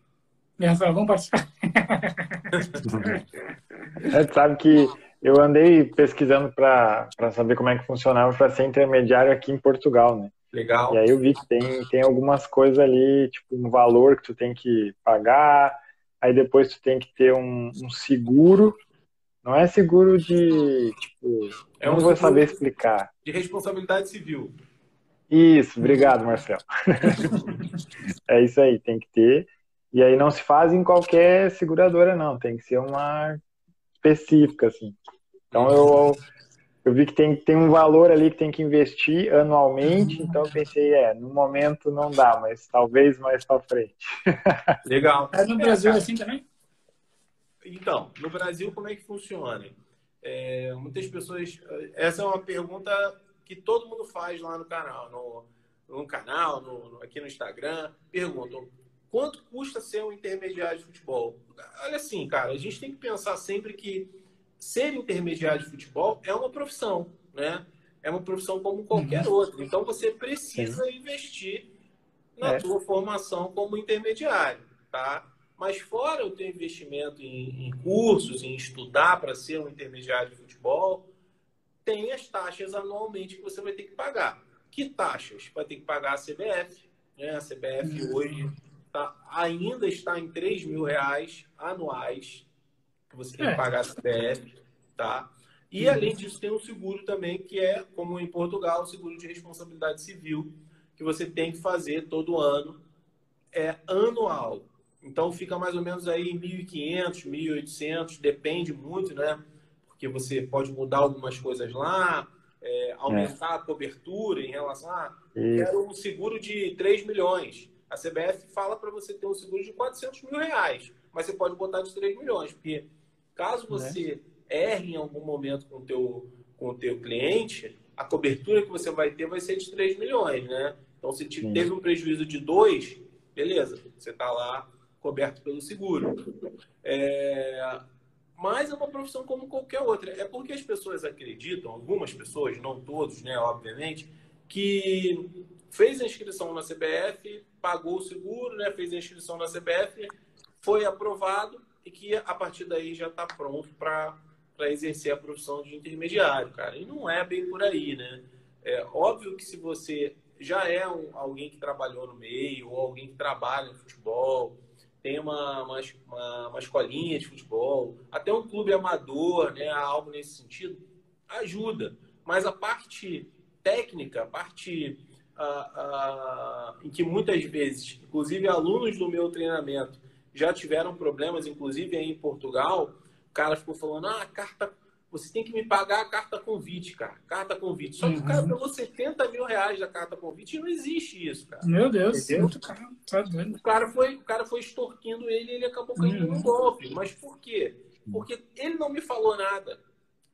Speaker 2: Rafael, vamos participar.
Speaker 1: é, sabe que eu andei pesquisando para saber como é que funcionava para ser intermediário aqui em Portugal, né?
Speaker 3: Legal.
Speaker 1: E aí eu vi que tem, tem algumas coisas ali, tipo um valor que tu tem que pagar, aí depois tu tem que ter um, um seguro. Não é seguro de, tipo, é um não vou saber explicar.
Speaker 3: De responsabilidade civil.
Speaker 1: Isso, obrigado, Marcelo. é isso aí, tem que ter. E aí não se faz em qualquer seguradora, não. Tem que ser uma específica, assim. Então eu, eu vi que tem, tem um valor ali que tem que investir anualmente, então eu pensei, é, no momento não dá, mas talvez mais para frente.
Speaker 3: Legal.
Speaker 2: É no Brasil é, assim também?
Speaker 3: Então, no Brasil como é que funciona? É, muitas pessoas, essa é uma pergunta que todo mundo faz lá no canal, no, no canal, no, aqui no Instagram, perguntam, quanto custa ser um intermediário de futebol? Olha assim, cara, a gente tem que pensar sempre que ser intermediário de futebol é uma profissão, né? É uma profissão como qualquer uhum. outra. Então você precisa Sim. investir na é. tua formação como intermediário, tá? Mas fora o teu investimento em, em cursos, em estudar para ser um intermediário de futebol, tem as taxas anualmente que você vai ter que pagar. Que taxas? Vai ter que pagar a CBF. Né? A CBF uhum. hoje tá, ainda está em 3 mil reais anuais que você tem que é. pagar a CPF, tá? E uhum. além disso, tem um seguro também, que é, como em Portugal, o seguro de responsabilidade civil, que você tem que fazer todo ano, é anual. Então fica mais ou menos aí 1.500, 1.800, depende muito, né? Porque você pode mudar algumas coisas lá, é, aumentar é. a cobertura em relação a. quero um seguro de 3 milhões. A CBF fala para você ter um seguro de 400 mil reais, mas você pode botar de 3 milhões, porque Caso né? você erre em algum momento com o teu, com o teu cliente, a cobertura que você vai ter vai ser de 3 milhões, né? Então, se te, teve um prejuízo de 2, beleza, você está lá coberto pelo seguro. É... Mas é uma profissão como qualquer outra. É porque as pessoas acreditam, algumas pessoas, não todos, né, obviamente, que fez a inscrição na CBF, pagou o seguro, né, fez a inscrição na CBF, foi aprovado, e que a partir daí já está pronto para exercer a profissão de intermediário, cara. E não é bem por aí, né? É óbvio que se você já é um, alguém que trabalhou no meio, ou alguém que trabalha no futebol, tem uma, uma, uma, escolinha de futebol, até um clube amador, né, algo nesse sentido, ajuda. Mas a parte técnica, a parte em que muitas vezes, inclusive alunos do meu treinamento, já tiveram problemas, inclusive aí em Portugal, o cara ficou falando, ah, carta, você tem que me pagar a carta convite, cara, carta convite. Só que o cara uhum. pagou 70 mil reais da carta convite e não existe isso, cara.
Speaker 2: Meu Deus, muito
Speaker 3: caro. Tá o cara foi, o cara foi extorquindo ele e ele acabou caindo uhum. no golpe. Mas por quê? Porque ele não me falou nada.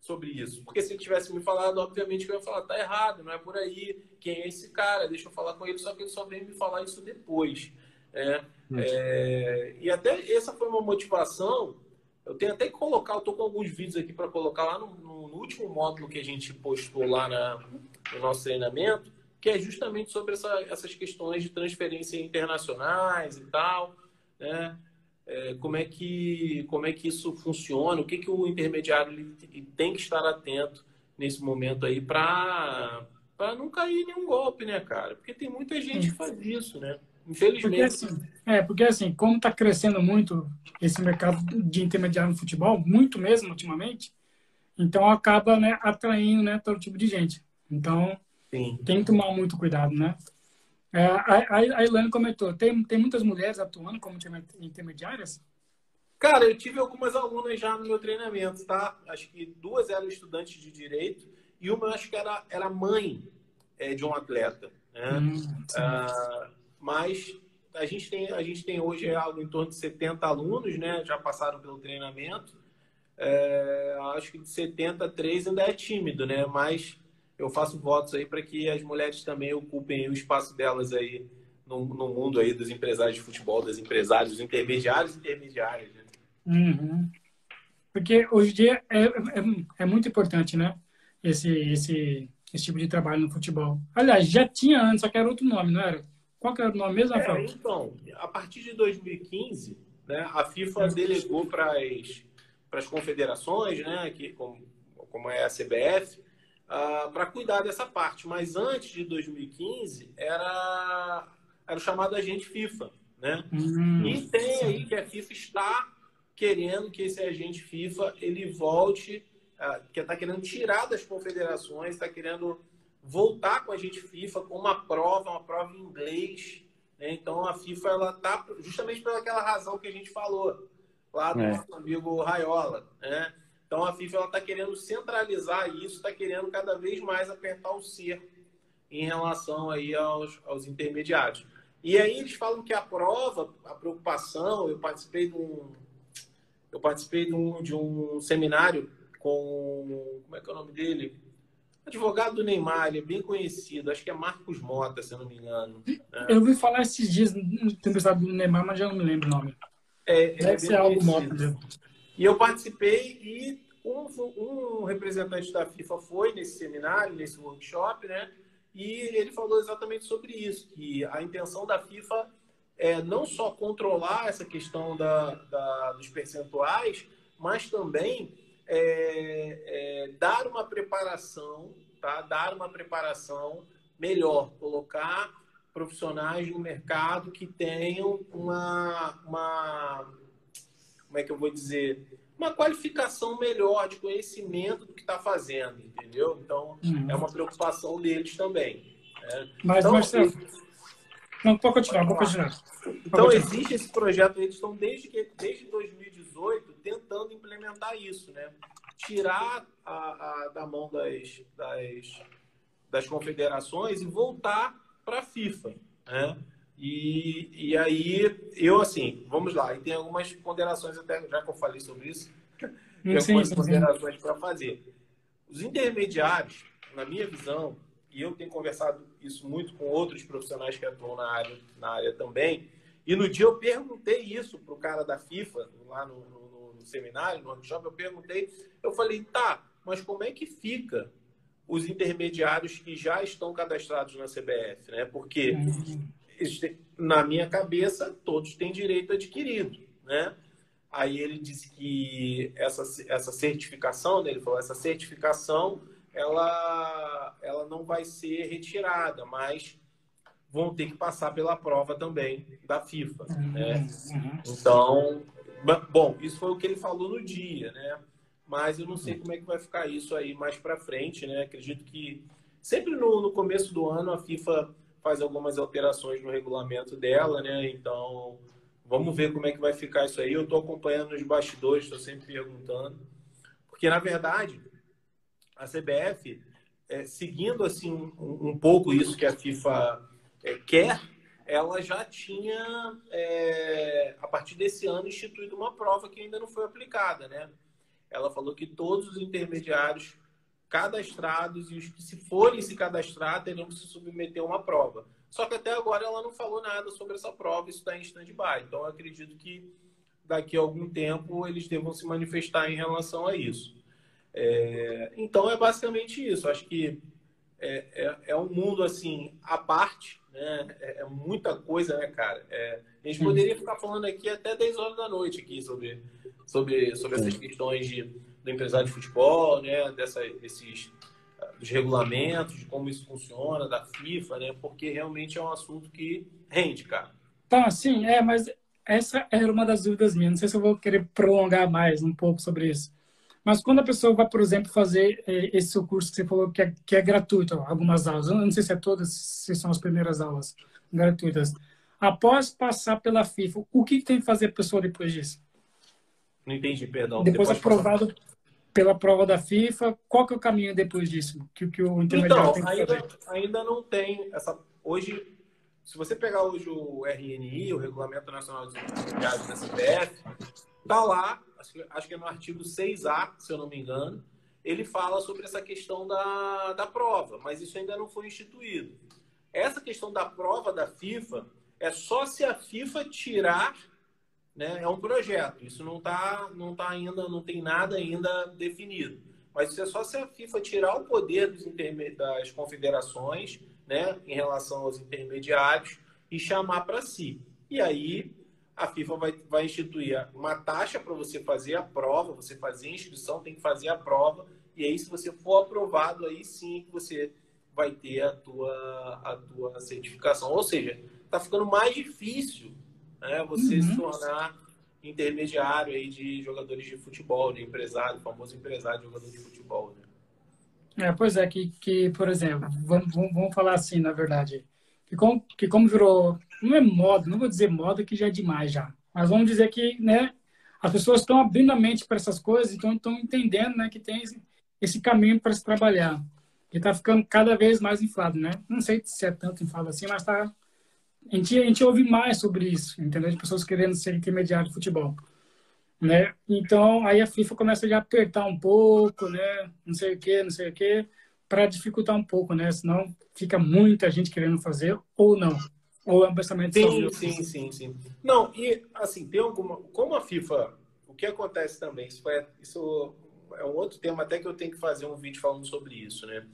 Speaker 3: sobre isso. Porque se ele tivesse me falado, obviamente eu ia falar, tá errado, não é por aí, quem é esse cara? Deixa eu falar com ele, só que ele só veio me falar isso depois. É. é, e até essa foi uma motivação. Eu tenho até que colocar, eu tô com alguns vídeos aqui para colocar lá no, no, no, último módulo que a gente postou lá na, no nosso treinamento, que é justamente sobre essa, essas questões de transferência internacionais e tal, né? É, como é que como é que isso funciona, o que que o intermediário tem que estar atento nesse momento aí para para não cair nenhum golpe, né, cara? Porque tem muita gente que faz isso, né? Infelizmente.
Speaker 2: Porque assim, é, porque assim, como está crescendo muito esse mercado de intermediário no futebol, muito mesmo ultimamente, então acaba né, atraindo né, todo tipo de gente. Então, Sim. tem que tomar muito cuidado, né? É, a, a Ilane comentou, tem, tem muitas mulheres atuando como intermediárias?
Speaker 3: Cara, eu tive algumas alunas já no meu treinamento, tá? Acho que duas eram estudantes de direito e uma acho que era, era mãe é, de um atleta. Né? Hum, ah, mas a gente, tem, a gente tem hoje algo em torno de 70 alunos, né? Já passaram pelo treinamento. É, acho que de 73 ainda é tímido, né? Mas eu faço votos aí para que as mulheres também ocupem o espaço delas aí no, no, mundo aí dos empresários de futebol, das empresários, dos intermediários e intermediárias. Né?
Speaker 2: Uhum. Porque hoje em dia é, é, é, muito importante, né? Esse, esse, esse tipo de trabalho no futebol. Aliás, já tinha antes, só que era outro nome, não era? Qual que era o nome mesmo,
Speaker 3: é, Rafael? então, a partir de 2015, né, a FIFA delegou para as, para as confederações, né, que, como, como é a CBF, uh, ah, para cuidar dessa parte. Mas antes de 2015 era, era o chamado agente FIFA. Né? Hum, e tem sim. aí que a FIFA está querendo que esse agente FIFA ele volte, uh, que está querendo tirar das confederações, está querendo voltar com a agente FIFA com uma prova, uma prova em inglês. Né? Então a FIFA ela está justamente pelaquela razão que a gente falou lá do é. nosso amigo Raiola. Né? Então a FIFA está querendo centralizar isso, está querendo cada vez mais apertar o cerco em relação aí aos, aos intermediários. E aí eles falam que a prova, a preocupação, eu participei de um, eu participei de um, de um seminário com, como é que é o nome dele? Advogado do Neymar, ele é bem conhecido, acho que é Marcos Mota, se eu não me engano.
Speaker 2: Né? Eu ouvi falar esses dias, tem pensado do Neymar, mas já não me lembro o nome. É, Deve é ser algo Mota mesmo.
Speaker 3: E eu participei e um, um, representante da FIFA foi nesse seminário, nesse workshop, né? E ele falou exatamente sobre isso, que a intenção da FIFA é não só controlar essa questão da, da dos percentuais, mas também é, é, dar uma preparação, tá? Dar uma preparação melhor, colocar profissionais no mercado que tenham uma, uma como é que eu vou dizer, uma qualificação melhor de conhecimento do que está fazendo, entendeu? Então, uhum. é uma preocupação deles também. Né?
Speaker 2: Mas, então, Marcelo, não, pode continuar, pode continuar.
Speaker 3: Então, continuar. existe esse projeto, eles estão desde, que, desde 2018 tentando implementar isso, né? Tirar a, a da mão das, das, das confederações e voltar para a FIFA, né? E, e aí, eu assim, vamos lá, e tem algumas ponderações, até já que eu falei sobre isso, tem algumas ponderações para fazer. Os intermediários, na minha visão, e eu tenho conversado isso muito com outros profissionais que atuam na área, na área também, e no dia eu perguntei isso para o cara da FIFA, lá no, no, seminário, no workshop, eu perguntei, eu falei, tá, mas como é que fica os intermediários que já estão cadastrados na CBF, né? Porque uhum na minha cabeça, todos têm direito adquirido, né? Aí ele disse que essa, essa certificação, né, ele falou, essa certificação, ela, ela não vai ser retirada, mas vão ter que passar pela prova também da FIFA, né? Uhum. Então, bom, isso foi o que ele falou no dia, né? Mas eu não sei como é que vai ficar isso aí mais para frente, né? Acredito que sempre no, no começo do ano a FIFA faz algumas alterações no regulamento dela, né? Então, vamos ver como é que vai ficar isso aí. Eu estou acompanhando os bastidores, estou sempre perguntando. Porque, na verdade, a CBF, é, seguindo assim um, um, pouco isso que a FIFA é, quer, ela já tinha, é, a partir desse ano, instituído uma prova que ainda não foi aplicada, né? ela falou que todos os intermediários cadastrados e os que se forem se cadastrar terão que se submeter a uma prova. Só que até agora ela não falou nada sobre essa prova, isso está em stand-by. Então, eu acredito que daqui a algum tempo eles devam se manifestar em relação a isso. É, então, é basicamente isso. Acho que é, é, é, um mundo, assim, à parte, né? É, é muita coisa, né, cara? É, a gente poderia ficar falando aqui até 10 horas da noite aqui sobre, sobre, sobre essas questões de, do empresário de futebol, né? Dessa, desses dos regulamentos, de como isso funciona, da FIFA, né? Porque realmente é um assunto que rende, cara.
Speaker 2: Tá, sim, é, mas essa era uma das dúvidas minhas. Não sei se eu vou querer prolongar mais um pouco sobre isso. Mas quando a pessoa vai, por exemplo, fazer é, esse seu curso que você falou que é, que é gratuito, algumas aulas, eu não sei se é todas, se são as primeiras aulas gratuitas. Após passar pela FIFA, o que tem que fazer a pessoa depois disso?
Speaker 3: Não entendi, perdão.
Speaker 2: Depois aprovado, pela prova da FIFA, qual que é o caminho depois disso? Que, que o intermediário
Speaker 3: então,
Speaker 2: tem que
Speaker 3: ainda,
Speaker 2: fazer?
Speaker 3: ainda não tem essa. Hoje, se você pegar hoje o RNI, o Regulamento Nacional dos Intermediários da CBF, tá lá, acho que, é no artigo 6A, se eu não me engano, ele fala sobre essa questão da, da prova, mas isso ainda não foi instituído. Essa questão da prova da FIFA é só se a FIFA tirar né? É um projeto. Isso não está não tá ainda, não tem nada ainda definido. Mas isso é só se a FIFA tirar o poder dos das confederações, né, em relação aos intermediários e chamar para si. E aí a FIFA vai, vai instituir uma taxa para você fazer a prova, você fazer a inscrição, tem que fazer a prova, e aí se você for aprovado, aí sim você vai ter a tua, a tua certificação. Ou seja, está ficando mais difícil né? Você uhum. se tornar intermediário aí de jogadores de futebol, de empresário, famoso empresário de jogador de futebol, né?
Speaker 2: É, pois é, que, que por exemplo, vamos, vamos falar assim, na verdade, que como, que como virou, não é moda, não vou dizer moda que já é demais já, mas vamos dizer que, né, as pessoas estão abrindo a mente para essas coisas, então estão entendendo, né, que tem esse, caminho para se trabalhar, que está ficando cada vez mais inflado, né? Não sei se é tanto inflado assim, mas está a gente, a gente ouve mais sobre isso, entendeu? De pessoas querendo ser intermediário de futebol. Né? Então, aí a FIFA começa a apertar um pouco, né? Não sei o que, não sei o que, para dificultar um pouco, né? Senão fica muita gente querendo fazer ou não. Ou é um pensamento
Speaker 3: Sim, sim, sim, sim. Não, e assim, tem alguma. Como a FIFA, o que acontece também, isso, foi, isso é um outro tema até que eu tenho que fazer um vídeo falando sobre isso, né?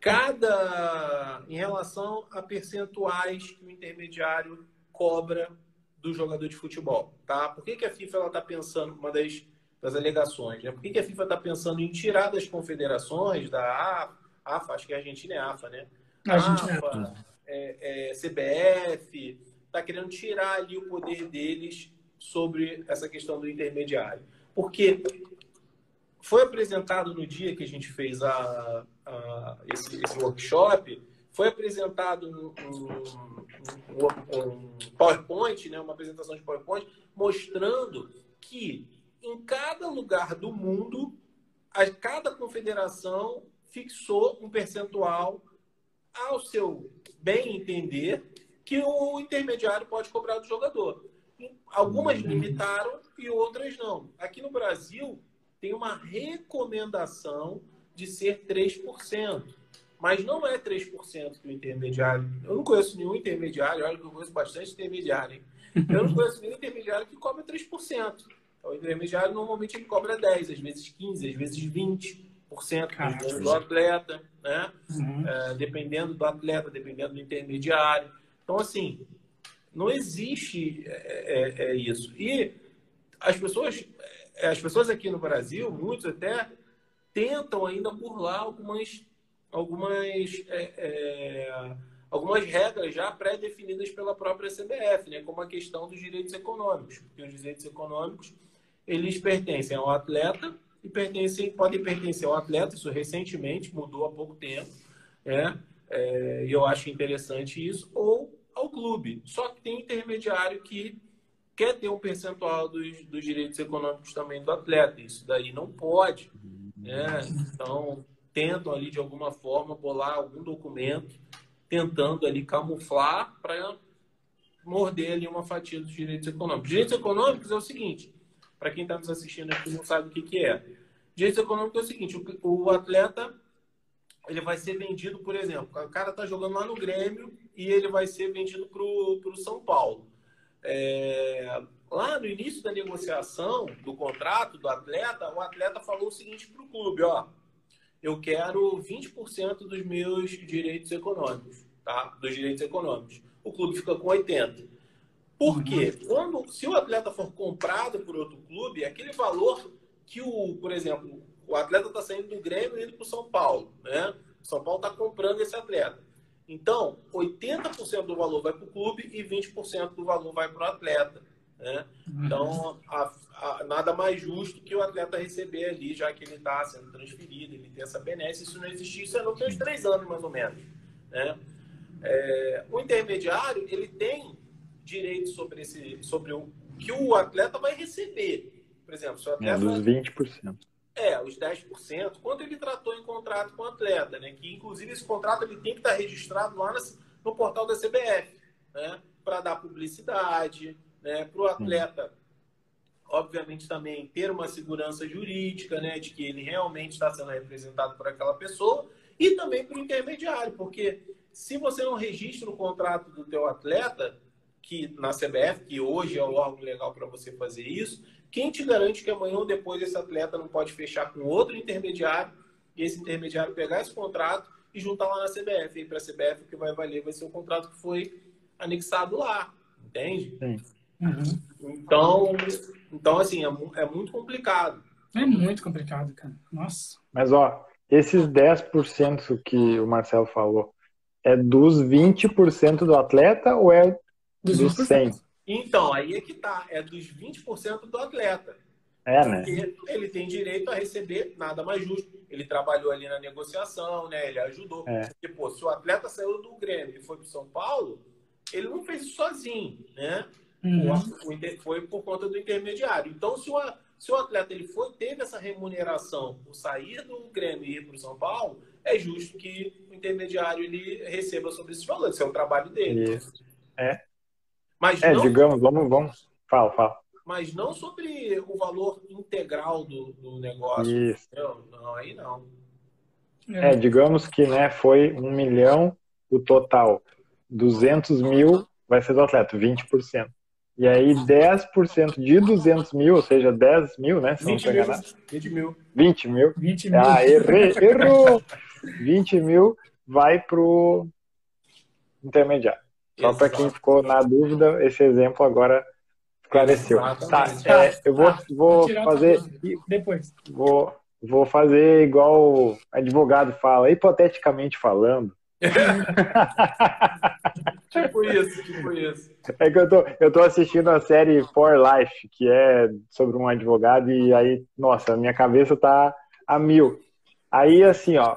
Speaker 3: cada em relação a percentuais que o intermediário cobra do jogador de futebol, tá? Por que, que a FIFA está pensando uma das, das alegações, né? Por que, que a FIFA está pensando em tirar das confederações da AFA, AFA acho que a Argentina é AFA, né?
Speaker 2: Argentina.
Speaker 3: AFA, é, é, CBF, está querendo tirar ali o poder deles sobre essa questão do intermediário, porque foi apresentado no dia que a gente fez a, a esse, esse, workshop, foi apresentado um, um, um, PowerPoint, né, uma apresentação de PowerPoint, mostrando que em cada lugar do mundo, a, cada confederação fixou um percentual ao seu bem entender que o intermediário pode cobrar do jogador. Algumas uhum. limitaram e outras não. Aqui no Brasil, tem uma recomendação de ser 3%. Mas não é 3% que o intermediário. Eu não conheço nenhum intermediário, olha que eu conheço bastante intermediário, hein? Eu não conheço nenhum intermediário que cobra 3%. O intermediário normalmente ele cobra 10, às vezes 15, às vezes 20%, dependendo do atleta, né? Uhum. É, dependendo do atleta, dependendo do intermediário. Então, assim, não existe é, é, é isso. E as pessoas é, as pessoas aqui no Brasil, muitos até tentam ainda burlar algumas, algumas, é, algumas regras já pré-definidas pela própria CBF, né? como a questão dos direitos econômicos, porque os direitos econômicos eles pertencem ao atleta e pertencem, podem pertencer ao atleta, isso recentemente mudou há pouco tempo, né? É, e eu acho interessante isso, ou ao clube. Só que tem intermediário que quer ter um percentual dos, dos direitos econômicos também do atleta. Isso daí não pode. Né? Então, tentam ali de alguma forma bolar algum documento, tentando ali camuflar para morder ali uma fatia dos direitos econômicos. Direitos econômicos é o seguinte, para quem está nos assistindo aqui não sabe o que, que é. Direito econômico é o seguinte: o, o atleta ele vai ser vendido, por exemplo, o cara está jogando lá no Grêmio e ele vai ser vendido para o São Paulo. É, lá no início da negociação do contrato do atleta, o atleta falou o seguinte para o clube: ó, eu quero 20% dos meus direitos econômicos, tá? Dos direitos econômicos. O clube fica com 80%. Por quê? Quando, se o atleta for comprado por outro clube, aquele valor que o, por exemplo, o atleta está saindo do Grêmio e indo para o São Paulo, né? O São Paulo está comprando esse atleta. Então, 80% do valor vai para o clube e 20% do valor vai para o atleta. Né? Então, a, a, nada mais justo que o atleta receber ali, já que ele está sendo transferido, ele tem essa benesse. Isso não existia, isso é uns três anos, mais ou menos. Né? É, o intermediário, ele tem direito sobre, esse, sobre o que o atleta vai receber. Por exemplo, se o atleta...
Speaker 1: É, dos 20%.
Speaker 3: É, os 10%, quanto ele tratou em contrato com o atleta, né? Que inclusive esse contrato ele tem que estar registrado lá no portal da CBF, né? Para dar publicidade, né? Para o atleta, obviamente, também ter uma segurança jurídica, né? De que ele realmente está sendo representado por aquela pessoa e também para o intermediário, porque se você não registra o contrato do teu atleta, que na CBF, que hoje é o órgão legal para você fazer isso, quem te garante que amanhã ou depois esse atleta não pode fechar com outro intermediário e esse intermediário pegar esse contrato e juntar lá na CBF? E para a CBF o que vai valer vai ser o contrato que foi anexado lá, entende? Sim. Uhum. Então, então, assim, é, é muito complicado.
Speaker 2: É muito complicado, cara. Nossa.
Speaker 1: Mas, ó, esses 10% que o Marcelo falou, é dos 20% do atleta ou é dos, dos 100%?
Speaker 3: Então, aí é que tá. É dos 20% do atleta.
Speaker 1: É, né?
Speaker 3: Porque ele tem direito a receber nada mais justo. Ele trabalhou ali na negociação, né? Ele ajudou. É. Porque, pô, se o atleta saiu do Grêmio e foi para São Paulo, ele não fez isso sozinho, né? Uhum. O, foi por conta do intermediário. Então, se o, se o atleta ele foi, teve essa remuneração por sair do Grêmio e ir para o São Paulo, é justo que o intermediário ele receba sobre esses valores. Isso é o trabalho dele.
Speaker 1: Isso. É.
Speaker 3: Mas
Speaker 1: é,
Speaker 3: não,
Speaker 1: digamos, vamos, vamos. Fala, fala.
Speaker 3: Mas não sobre o valor integral do, do negócio.
Speaker 1: Isso.
Speaker 3: Não, aí não.
Speaker 1: É. é, digamos que né, foi um milhão o total. 200 mil vai ser do atleta, 20%. E aí 10% de 200 mil, ou seja, 10 mil, né? Se
Speaker 3: 20 não mil, 20 mil.
Speaker 1: 20 mil.
Speaker 2: 20 mil.
Speaker 1: Ah, errei, errou! 20 mil vai pro intermediário. Só para quem ficou na dúvida, esse exemplo agora esclareceu. Tá, é, eu vou, vou fazer.
Speaker 2: Depois.
Speaker 1: Vou, vou fazer igual o advogado fala, hipoteticamente falando.
Speaker 3: tipo isso, tipo isso.
Speaker 1: É que eu tô, eu tô assistindo a série For Life, que é sobre um advogado, e aí, nossa, minha cabeça tá a mil. Aí, assim, ó,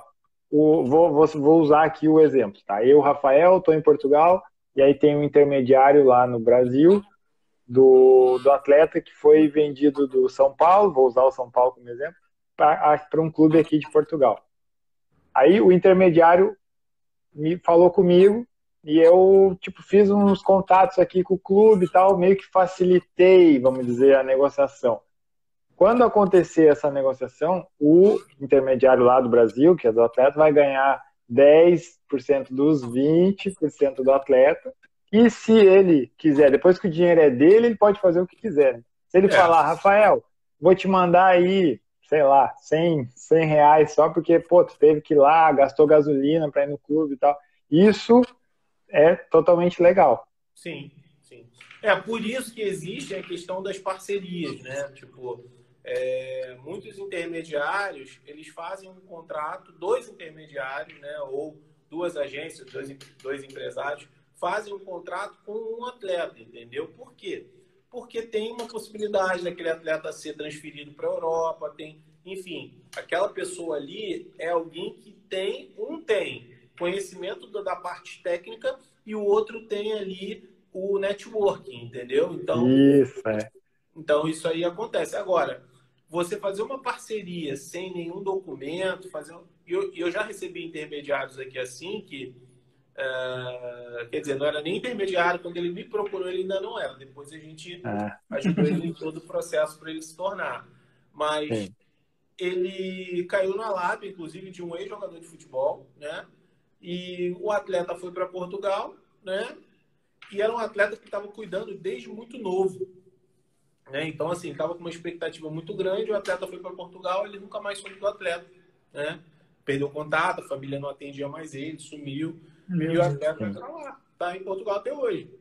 Speaker 1: o, vou, vou, vou usar aqui o exemplo, tá? Eu, Rafael, tô em Portugal, e aí tem um intermediário lá no Brasil do, do atleta que foi vendido do São Paulo, vou usar o São Paulo como exemplo, para um clube aqui de Portugal. Aí o intermediário me falou comigo e eu tipo fiz uns contatos aqui com o clube e tal, meio que facilitei, vamos dizer, a negociação. Quando acontecer essa negociação, o intermediário lá do Brasil, que é do atleta, vai ganhar 10% dos 20% do atleta. E se ele quiser, depois que o dinheiro é dele, ele pode fazer o que quiser. Se ele é. falar, Rafael, vou te mandar aí, sei lá, 100, 100 reais só porque, pô, tu teve que ir lá, gastou gasolina para ir no clube e tal. Isso é totalmente legal.
Speaker 3: Sim, sim. É por isso que existe a questão das parcerias, né? Tipo, é, muitos intermediários eles fazem um contrato, dois intermediários, né, ou duas agências, dois, dois empresários fazem um contrato com um atleta, entendeu? Por quê? Porque tem uma possibilidade daquele atleta ser transferido para a Europa, tem, enfim, aquela pessoa ali é alguém que tem, um tem conhecimento da parte técnica e o outro tem ali o networking, entendeu?
Speaker 1: Então, isso, é.
Speaker 3: Então isso aí acontece. Agora, você fazer uma parceria sem nenhum documento, fazer. Eu, eu já recebi intermediários aqui assim que. Uh, quer dizer, não era nem intermediário, quando ele me procurou, ele ainda não era. Depois a gente é. ajudou ele em todo o processo para ele se tornar. Mas Sim. ele caiu na lábia, inclusive, de um ex-jogador de futebol, né? E o atleta foi para Portugal, né? E era um atleta que estava cuidando desde muito novo. Né? Então, assim, estava com uma expectativa muito grande. O atleta foi para Portugal, ele nunca mais soube do atleta. Né? Perdeu contato, a família não atendia mais ele, sumiu. Meu e o atleta está lá, está em Portugal até hoje.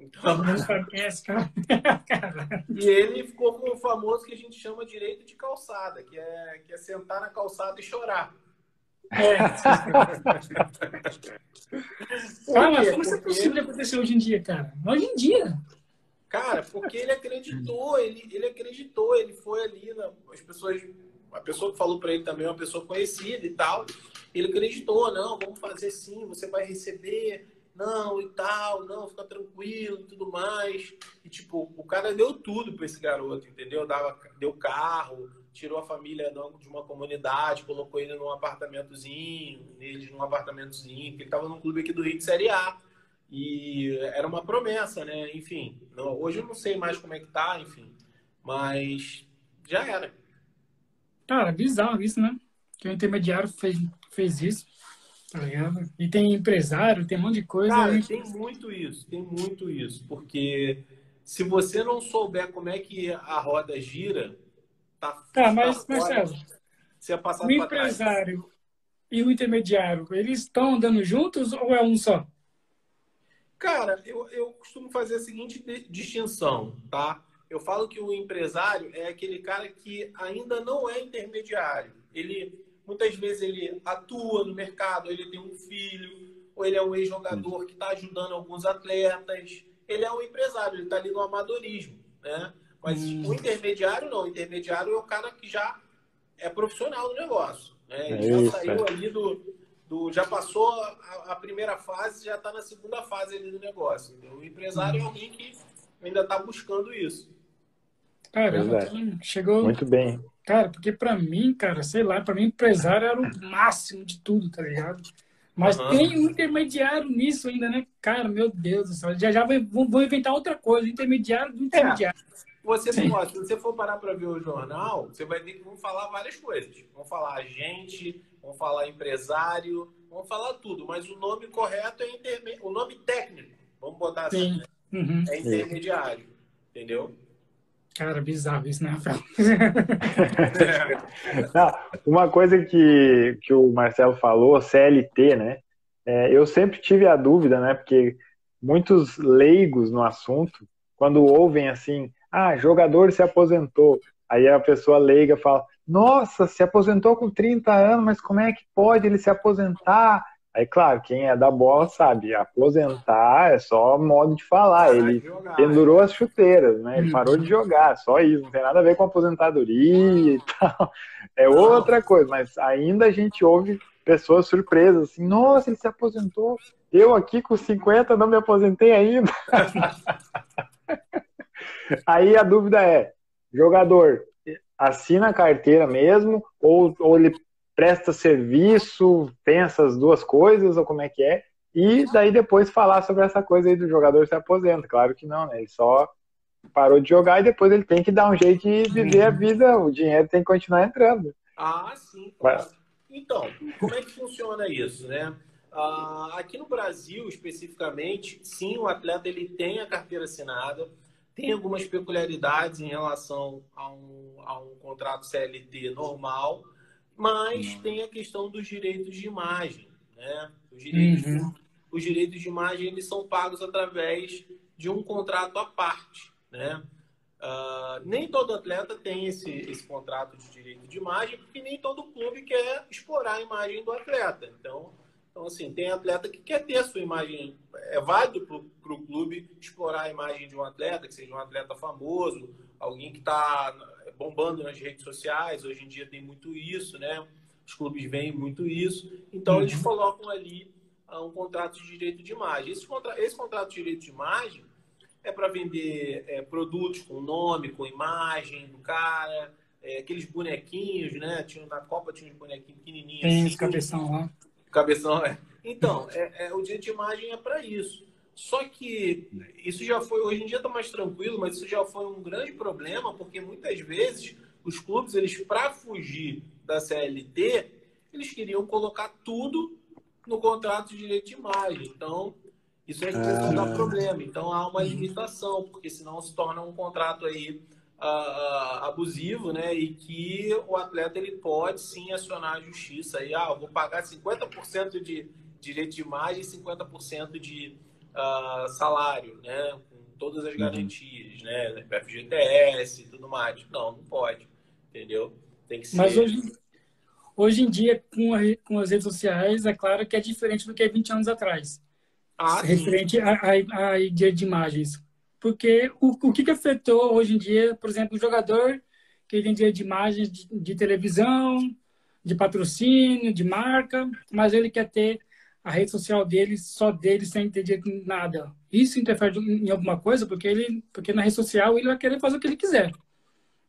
Speaker 2: Então,
Speaker 3: e ele ficou com o famoso que a gente chama direito de calçada, que é, que é sentar na calçada e chorar. É.
Speaker 2: mas como isso é possível acontecer hoje em dia, cara? Hoje em dia.
Speaker 3: Cara, porque ele acreditou, ele, ele acreditou, ele foi ali, na, as pessoas, a pessoa que falou para ele também, uma pessoa conhecida e tal, ele acreditou, não, vamos fazer sim, você vai receber, não, e tal, não, fica tranquilo e tudo mais. E, tipo, o cara deu tudo para esse garoto, entendeu? Dava, deu carro, tirou a família de uma comunidade, colocou ele num apartamentozinho, eles num apartamentozinho, ele tava num clube aqui do Rio de Série A. E era uma promessa, né? Enfim, não, hoje eu não sei mais como é que tá, enfim. Mas já era.
Speaker 2: Cara, bizarro isso, né? Que o intermediário fez, fez isso. Tá ligado? E tem empresário, tem um monte de coisa.
Speaker 3: Cara, né? tem muito isso, tem muito isso. Porque se você não souber como é que a roda gira, tá.
Speaker 2: Tá, mas, tá Marcelo, você é o empresário trás. e o intermediário, eles estão andando juntos ou é um só?
Speaker 3: Cara, eu, eu costumo fazer a seguinte distinção, tá? Eu falo que o empresário é aquele cara que ainda não é intermediário. Ele Muitas vezes ele atua no mercado, ele tem um filho, ou ele é um ex-jogador que está ajudando alguns atletas. Ele é um empresário, ele está ali no amadorismo, né? Mas hum. o intermediário não. O intermediário é o cara que já é profissional do negócio. Né? Ele é já saiu ali do, do. Já passou a, a primeira fase, já está na segunda fase ali do negócio. Entendeu? O empresário hum. é alguém que ainda está buscando isso.
Speaker 2: Caramba, é. chegou.
Speaker 1: Muito bem.
Speaker 2: Cara, porque para mim, cara, sei lá, para mim empresário era o máximo de tudo, tá ligado? Mas uhum. tem um intermediário nisso ainda, né? Cara, meu Deus do céu. Já já vou inventar outra coisa, intermediário do intermediário. É.
Speaker 3: Você se você for parar para ver o jornal, você vai ver que vão falar várias coisas. Vão falar agente, vão falar empresário, vão falar tudo, mas o nome correto é interme... o nome técnico, vamos botar assim, né? uhum. é intermediário, entendeu?
Speaker 2: Cara, bizarro isso, né, Rafael?
Speaker 1: Não, uma coisa que, que o Marcelo falou, CLT, né? É, eu sempre tive a dúvida, né? Porque muitos leigos no assunto, quando ouvem assim, ah, jogador se aposentou, aí a pessoa leiga fala, nossa, se aposentou com 30 anos, mas como é que pode ele se aposentar? Aí, claro, quem é da bola sabe, aposentar é só modo de falar. Ele jogar, pendurou é. as chuteiras, né? Ele parou de jogar, só isso. Não tem nada a ver com aposentadoria e tal. É outra coisa, mas ainda a gente ouve pessoas surpresas, assim, nossa, ele se aposentou. Eu aqui com 50 não me aposentei ainda. Aí a dúvida é, jogador, assina a carteira mesmo ou, ou ele presta serviço, tem essas duas coisas, ou como é que é? E daí depois falar sobre essa coisa aí do jogador se aposenta. Claro que não, né? Ele só parou de jogar e depois ele tem que dar um jeito de viver a uhum. vida, o dinheiro tem que continuar entrando.
Speaker 3: Ah, sim. Claro. Então, como é que funciona isso, né? Ah, aqui no Brasil, especificamente, sim, o atleta ele tem a carteira assinada, tem algumas peculiaridades em relação a um, a um contrato CLT normal, mas uhum. tem a questão dos direitos de imagem, né? Os direitos, uhum. os direitos de imagem eles são pagos através de um contrato à parte, né? Uh, nem todo atleta tem esse, esse contrato de direito de imagem, porque nem todo clube quer explorar a imagem do atleta. Então, então assim, tem atleta que quer ter a sua imagem. É válido para o clube explorar a imagem de um atleta, que seja um atleta famoso, alguém que está bombando nas redes sociais, hoje em dia tem muito isso, né? Os clubes veem muito isso, então uhum. eles colocam ali uh, um contrato de direito de imagem. Esse, contra... Esse contrato de direito de imagem é para vender é, produtos com nome, com imagem do cara, é, aqueles bonequinhos, né? Tinha, na Copa tinha uns bonequinhos pequenininhos.
Speaker 2: Tem assim, cabeção lá.
Speaker 3: Cabeção, é. Então, é, é, o direito de imagem é para isso. Só que isso já foi, hoje em dia está mais tranquilo, mas isso já foi um grande problema, porque muitas vezes os clubes, eles para fugir da CLT, eles queriam colocar tudo no contrato de direito de imagem. Então, isso é que ah. dá problema. Então, há uma limitação, porque senão se torna um contrato aí uh, abusivo, né? E que o atleta ele pode sim acionar a justiça. Aí, ah, vou pagar 50% de direito de imagem e 50% de uh, salário, né? Com todas as uhum. garantias, uhum. né? FGTS e tudo mais. Não, não pode. Entendeu? Tem que ser.
Speaker 2: Mas hoje, hoje em dia, com, a, com as redes sociais, é claro que é diferente do que é 20 anos atrás. Ah, referente a, a, a dia de imagens. Porque o, o que, que afetou hoje em dia, por exemplo, o jogador que tem dia de imagens de, de televisão, de patrocínio, de marca, mas ele quer ter a rede social dele só dele sem entender nada. Isso interfere em alguma coisa porque ele porque na rede social ele vai querer fazer o que ele quiser.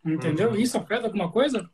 Speaker 2: Entendeu? Uhum. Isso afeta alguma coisa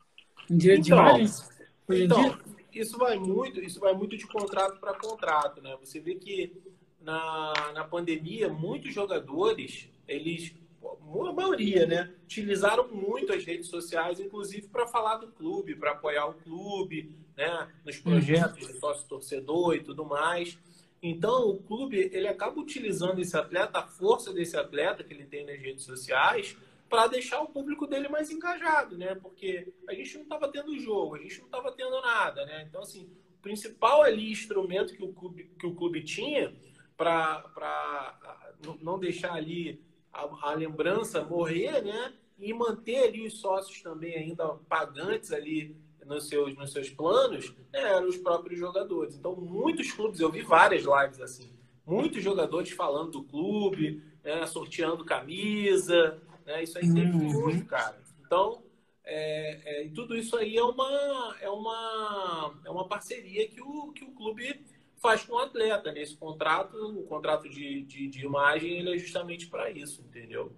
Speaker 2: em direito então, de imagens hoje então, dia?
Speaker 3: Isso vai muito, isso vai muito de contrato para contrato, né? Você vê que na, na pandemia, muitos jogadores, eles, a maioria, né, utilizaram muito as redes sociais, inclusive para falar do clube, para apoiar o clube, né, nos uhum. projetos de sócio-torcedor e tudo mais. Então, o clube, ele acaba utilizando esse atleta, a força desse atleta que ele tem nas redes sociais, para deixar o público dele mais engajado, né? Porque a gente não estava tendo jogo, a gente não estava tendo nada, né? Então, assim, o principal ali instrumento que o clube, que o clube tinha para não deixar ali a, a, lembrança morrer, né? E manter ali os sócios também ainda pagantes ali nos seus, nos seus planos, né? eram os próprios jogadores. Então, muitos clubes, eu vi várias lives assim, muitos jogadores falando do clube, né? sorteando camisa, né? Isso aí tem uhum. muito, cara. Então, é, é, tudo isso aí é uma, é uma, é uma parceria que o, que o clube faz com o atleta. Nesse né? contrato, o contrato de, de, de imagem, ele é justamente para isso, entendeu?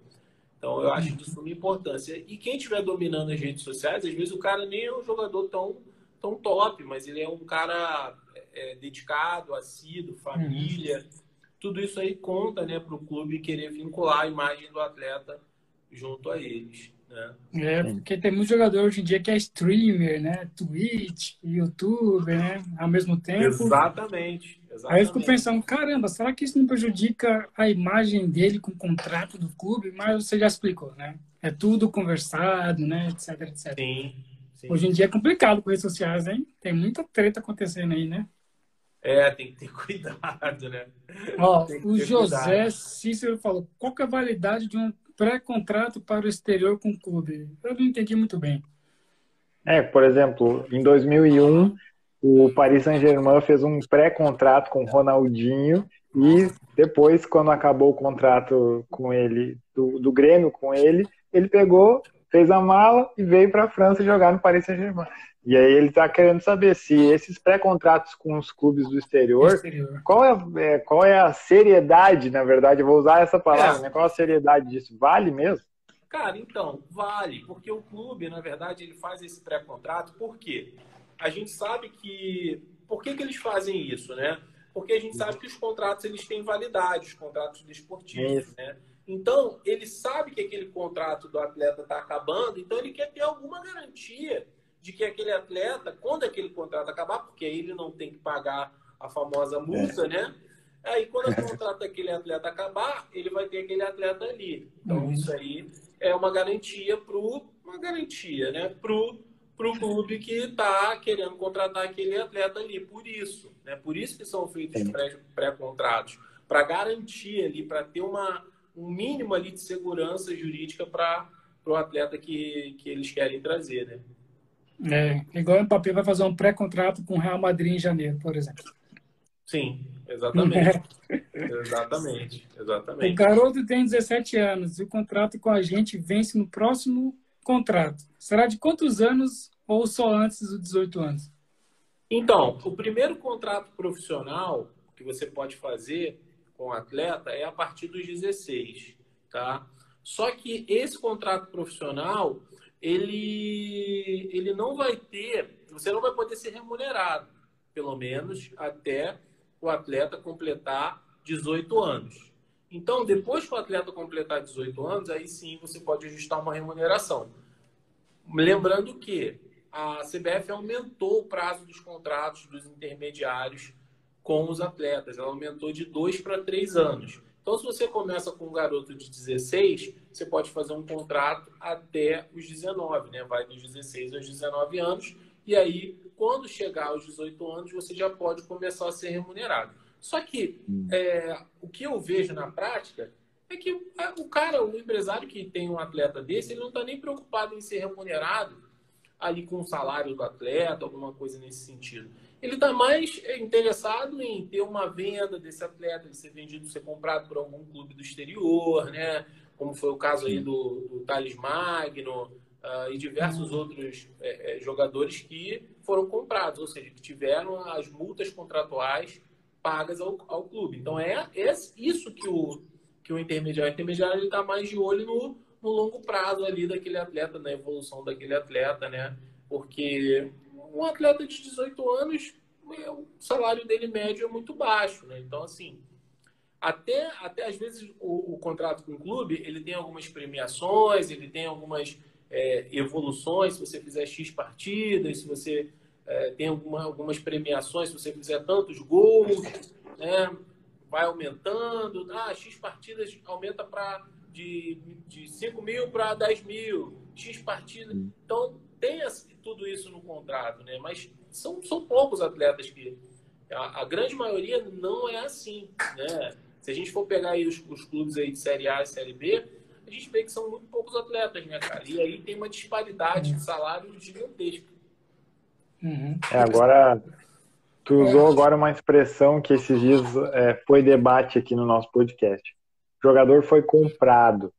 Speaker 3: Então, eu acho de suma importância. E quem estiver dominando as redes sociais, às vezes o cara nem é um jogador tão, tão top, mas ele é um cara é, dedicado, assíduo, família. Uhum. Tudo isso aí conta né, para o clube querer vincular a imagem do atleta junto a eles. Né?
Speaker 2: É, porque tem muito jogador hoje em dia que é streamer, né? Twitch, YouTube, né? Ao mesmo tempo.
Speaker 3: Exatamente. exatamente.
Speaker 2: Aí eu fico pensando, caramba, será que isso não prejudica a imagem dele com o contrato do clube? Mas você já explicou, né? É tudo conversado, né? Etc, etc.
Speaker 3: Sim. sim.
Speaker 2: Hoje em dia é complicado com redes sociais, hein? Tem muita treta acontecendo aí, né?
Speaker 3: É, tem que ter cuidado, né?
Speaker 2: Ó, o José cuidado. Cícero falou: qual é a validade de um pré-contrato para o exterior com o clube. Eu não entendi muito bem.
Speaker 1: É, por exemplo, em 2001, o Paris Saint-Germain fez um pré-contrato com o Ronaldinho e depois, quando acabou o contrato com ele, do, do Grêmio com ele, ele pegou, fez a mala e veio para a França jogar no Paris Saint-Germain. E aí ele está querendo saber se esses pré-contratos com os clubes do exterior, exterior. Qual, é, é, qual é a seriedade, na verdade, eu vou usar essa palavra, é. né? Qual a seriedade disso? Vale mesmo?
Speaker 3: Cara, então, vale, porque o clube, na verdade, ele faz esse pré-contrato, por quê? A gente sabe que. Por que, que eles fazem isso, né? Porque a gente sabe que os contratos eles têm validade, os contratos desportivos, né? Então, ele sabe que aquele contrato do atleta está acabando, então ele quer ter alguma garantia de que aquele atleta, quando aquele contrato acabar, porque aí ele não tem que pagar a famosa multa, é. né? Aí quando o contrato daquele atleta acabar, ele vai ter aquele atleta ali. Então uhum. isso aí é uma garantia pro uma garantia, né, pro pro clube que está querendo contratar aquele atleta ali. Por isso, né? Por isso que são feitos pré-contratos para garantir ali, para ter uma um mínimo ali de segurança jurídica para o atleta que, que eles querem trazer, né?
Speaker 2: É, igual o Mbappé vai fazer um pré-contrato com o Real Madrid em janeiro, por exemplo.
Speaker 3: Sim, exatamente. exatamente, exatamente.
Speaker 2: O garoto tem 17 anos e o contrato com a gente vence no próximo contrato. Será de quantos anos ou só antes dos 18 anos?
Speaker 3: Então, o primeiro contrato profissional que você pode fazer com o atleta é a partir dos 16, tá? Só que esse contrato profissional ele, ele não vai ter, você não vai poder ser remunerado, pelo menos até o atleta completar 18 anos. Então, depois que o atleta completar 18 anos, aí sim você pode ajustar uma remuneração. Lembrando que a CBF aumentou o prazo dos contratos dos intermediários com os atletas. Ela aumentou de dois para três anos. Então, se você começa com um garoto de 16, você pode fazer um contrato até os 19, né? Vai dos 16 aos 19 anos. E aí, quando chegar aos 18 anos, você já pode começar a ser remunerado. Só que hum. é, o que eu vejo na prática é que o cara, o empresário que tem um atleta desse, ele não está nem preocupado em ser remunerado ali com o salário do atleta, alguma coisa nesse sentido. Ele está mais interessado em ter uma venda desse atleta, ele ser vendido, ser comprado por algum clube do exterior, né? Como foi o caso aí do, do Thales Magno uh, e diversos uhum. outros é, é, jogadores que foram comprados, ou seja, que tiveram as multas contratuais pagas ao, ao clube. Então é, é isso que o, que o intermediário, o intermediário está mais de olho no, no longo prazo ali daquele atleta, na evolução daquele atleta, né? Porque um atleta de 18 anos, o salário dele médio é muito baixo, né? Então, assim, até, até às vezes o, o contrato com o clube, ele tem algumas premiações, ele tem algumas é, evoluções, se você fizer X partidas, se você é, tem alguma, algumas premiações, se você fizer tantos gols, né? Vai aumentando, ah, X partidas aumenta para de, de 5 mil para 10 mil, X partidas. Então, tem tudo isso no contrato, né? Mas são, são poucos atletas que. A, a, grande maioria não é assim, né? Se a gente for pegar aí os, os clubes aí de Série A e Série B, a gente vê que são muito poucos atletas, né, cara? E aí tem uma disparidade de salário gigantesca.
Speaker 1: Uhum. É, agora, tu usou agora uma expressão que esses dias é, foi debate aqui no nosso podcast. O jogador foi comprado.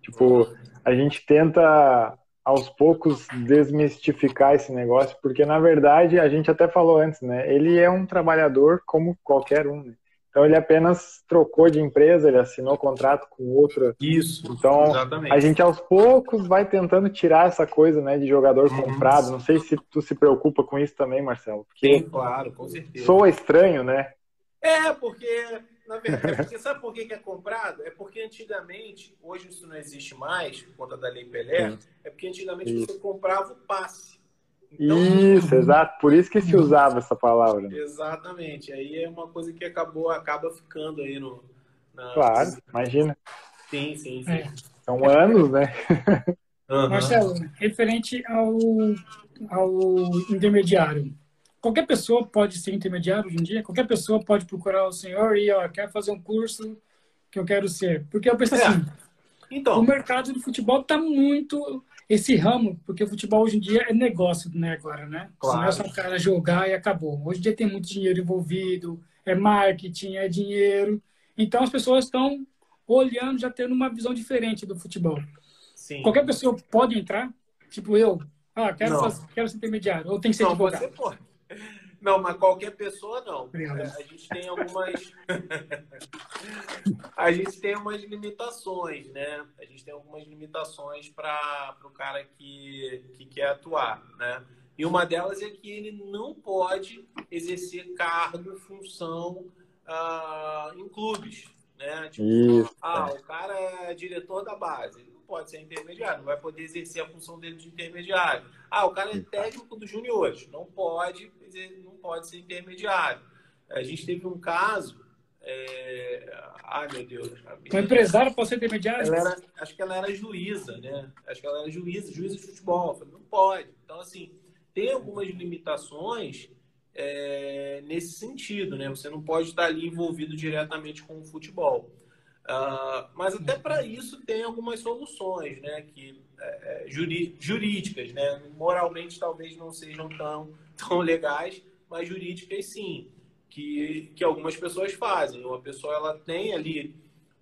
Speaker 1: Tipo, a gente tenta aos poucos desmistificar esse negócio, porque na verdade a gente até falou antes, né? Ele é um trabalhador como qualquer um. Né? Então ele apenas trocou de empresa, ele assinou contrato com outra.
Speaker 3: Isso.
Speaker 1: Então exatamente. a gente aos poucos vai tentando tirar essa coisa, né, de jogador uhum. comprado. Não sei se tu se preocupa com isso também, Marcelo.
Speaker 3: Porque Sim, claro, com certeza.
Speaker 1: Soa estranho, né?
Speaker 3: É, porque na verdade, é porque sabe por que, é comprado? É porque antigamente, hoje isso não existe mais, por conta da Lei Pelé, Sim. é porque antigamente isso. você comprava o passe.
Speaker 1: Então, isso, exato. Por isso que se usava essa palavra.
Speaker 3: Exatamente. Aí é uma coisa que acabou, acaba ficando aí no.
Speaker 1: Na... Claro, imagina.
Speaker 3: Sim, sim, sim. É.
Speaker 1: São anos, né?
Speaker 2: Uhum. Marcelo, referente ao, ao intermediário, qualquer pessoa pode ser intermediário hoje em dia? Qualquer pessoa pode procurar o senhor e, ó, quer fazer um curso que eu quero ser. Porque eu penso é. assim, então. o mercado de futebol está muito... Esse ramo, porque o futebol hoje em dia é negócio, né, agora, né? Claro. Não é só o cara jogar e acabou. Hoje em dia tem muito dinheiro envolvido, é marketing, é dinheiro. Então as pessoas estão olhando, já tendo uma visão diferente do futebol. Sim. Qualquer pessoa pode entrar? Tipo eu, ah, quero, fazer, quero ser intermediário, ou tem que ser não, advogado? Você pode.
Speaker 3: Não, mas qualquer pessoa não. É, a gente tem algumas. a gente tem umas limitações, né? A gente tem algumas limitações para o cara que, que quer atuar, né? E uma delas é que ele não pode exercer cargo, função uh, em clubes, né? Tipo, Isso. ah, o cara é diretor da base pode ser intermediário, não vai poder exercer a função dele de intermediário. Ah, o cara é técnico dos juniores, não pode, não pode ser intermediário. A gente teve um caso. É... Ai, meu Deus.
Speaker 2: O empresário pode ser intermediário?
Speaker 3: Era, acho que ela era juíza, né? Acho que ela era juíza, juíza de futebol. Falei, não pode. Então, assim, tem algumas limitações é, nesse sentido, né? Você não pode estar ali envolvido diretamente com o futebol. Uh, mas até para isso tem algumas soluções, né? Que, é, é jurídicas, né? Moralmente talvez não sejam tão, tão legais, mas jurídicas sim, que, que algumas pessoas fazem. Uma pessoa ela tem ali,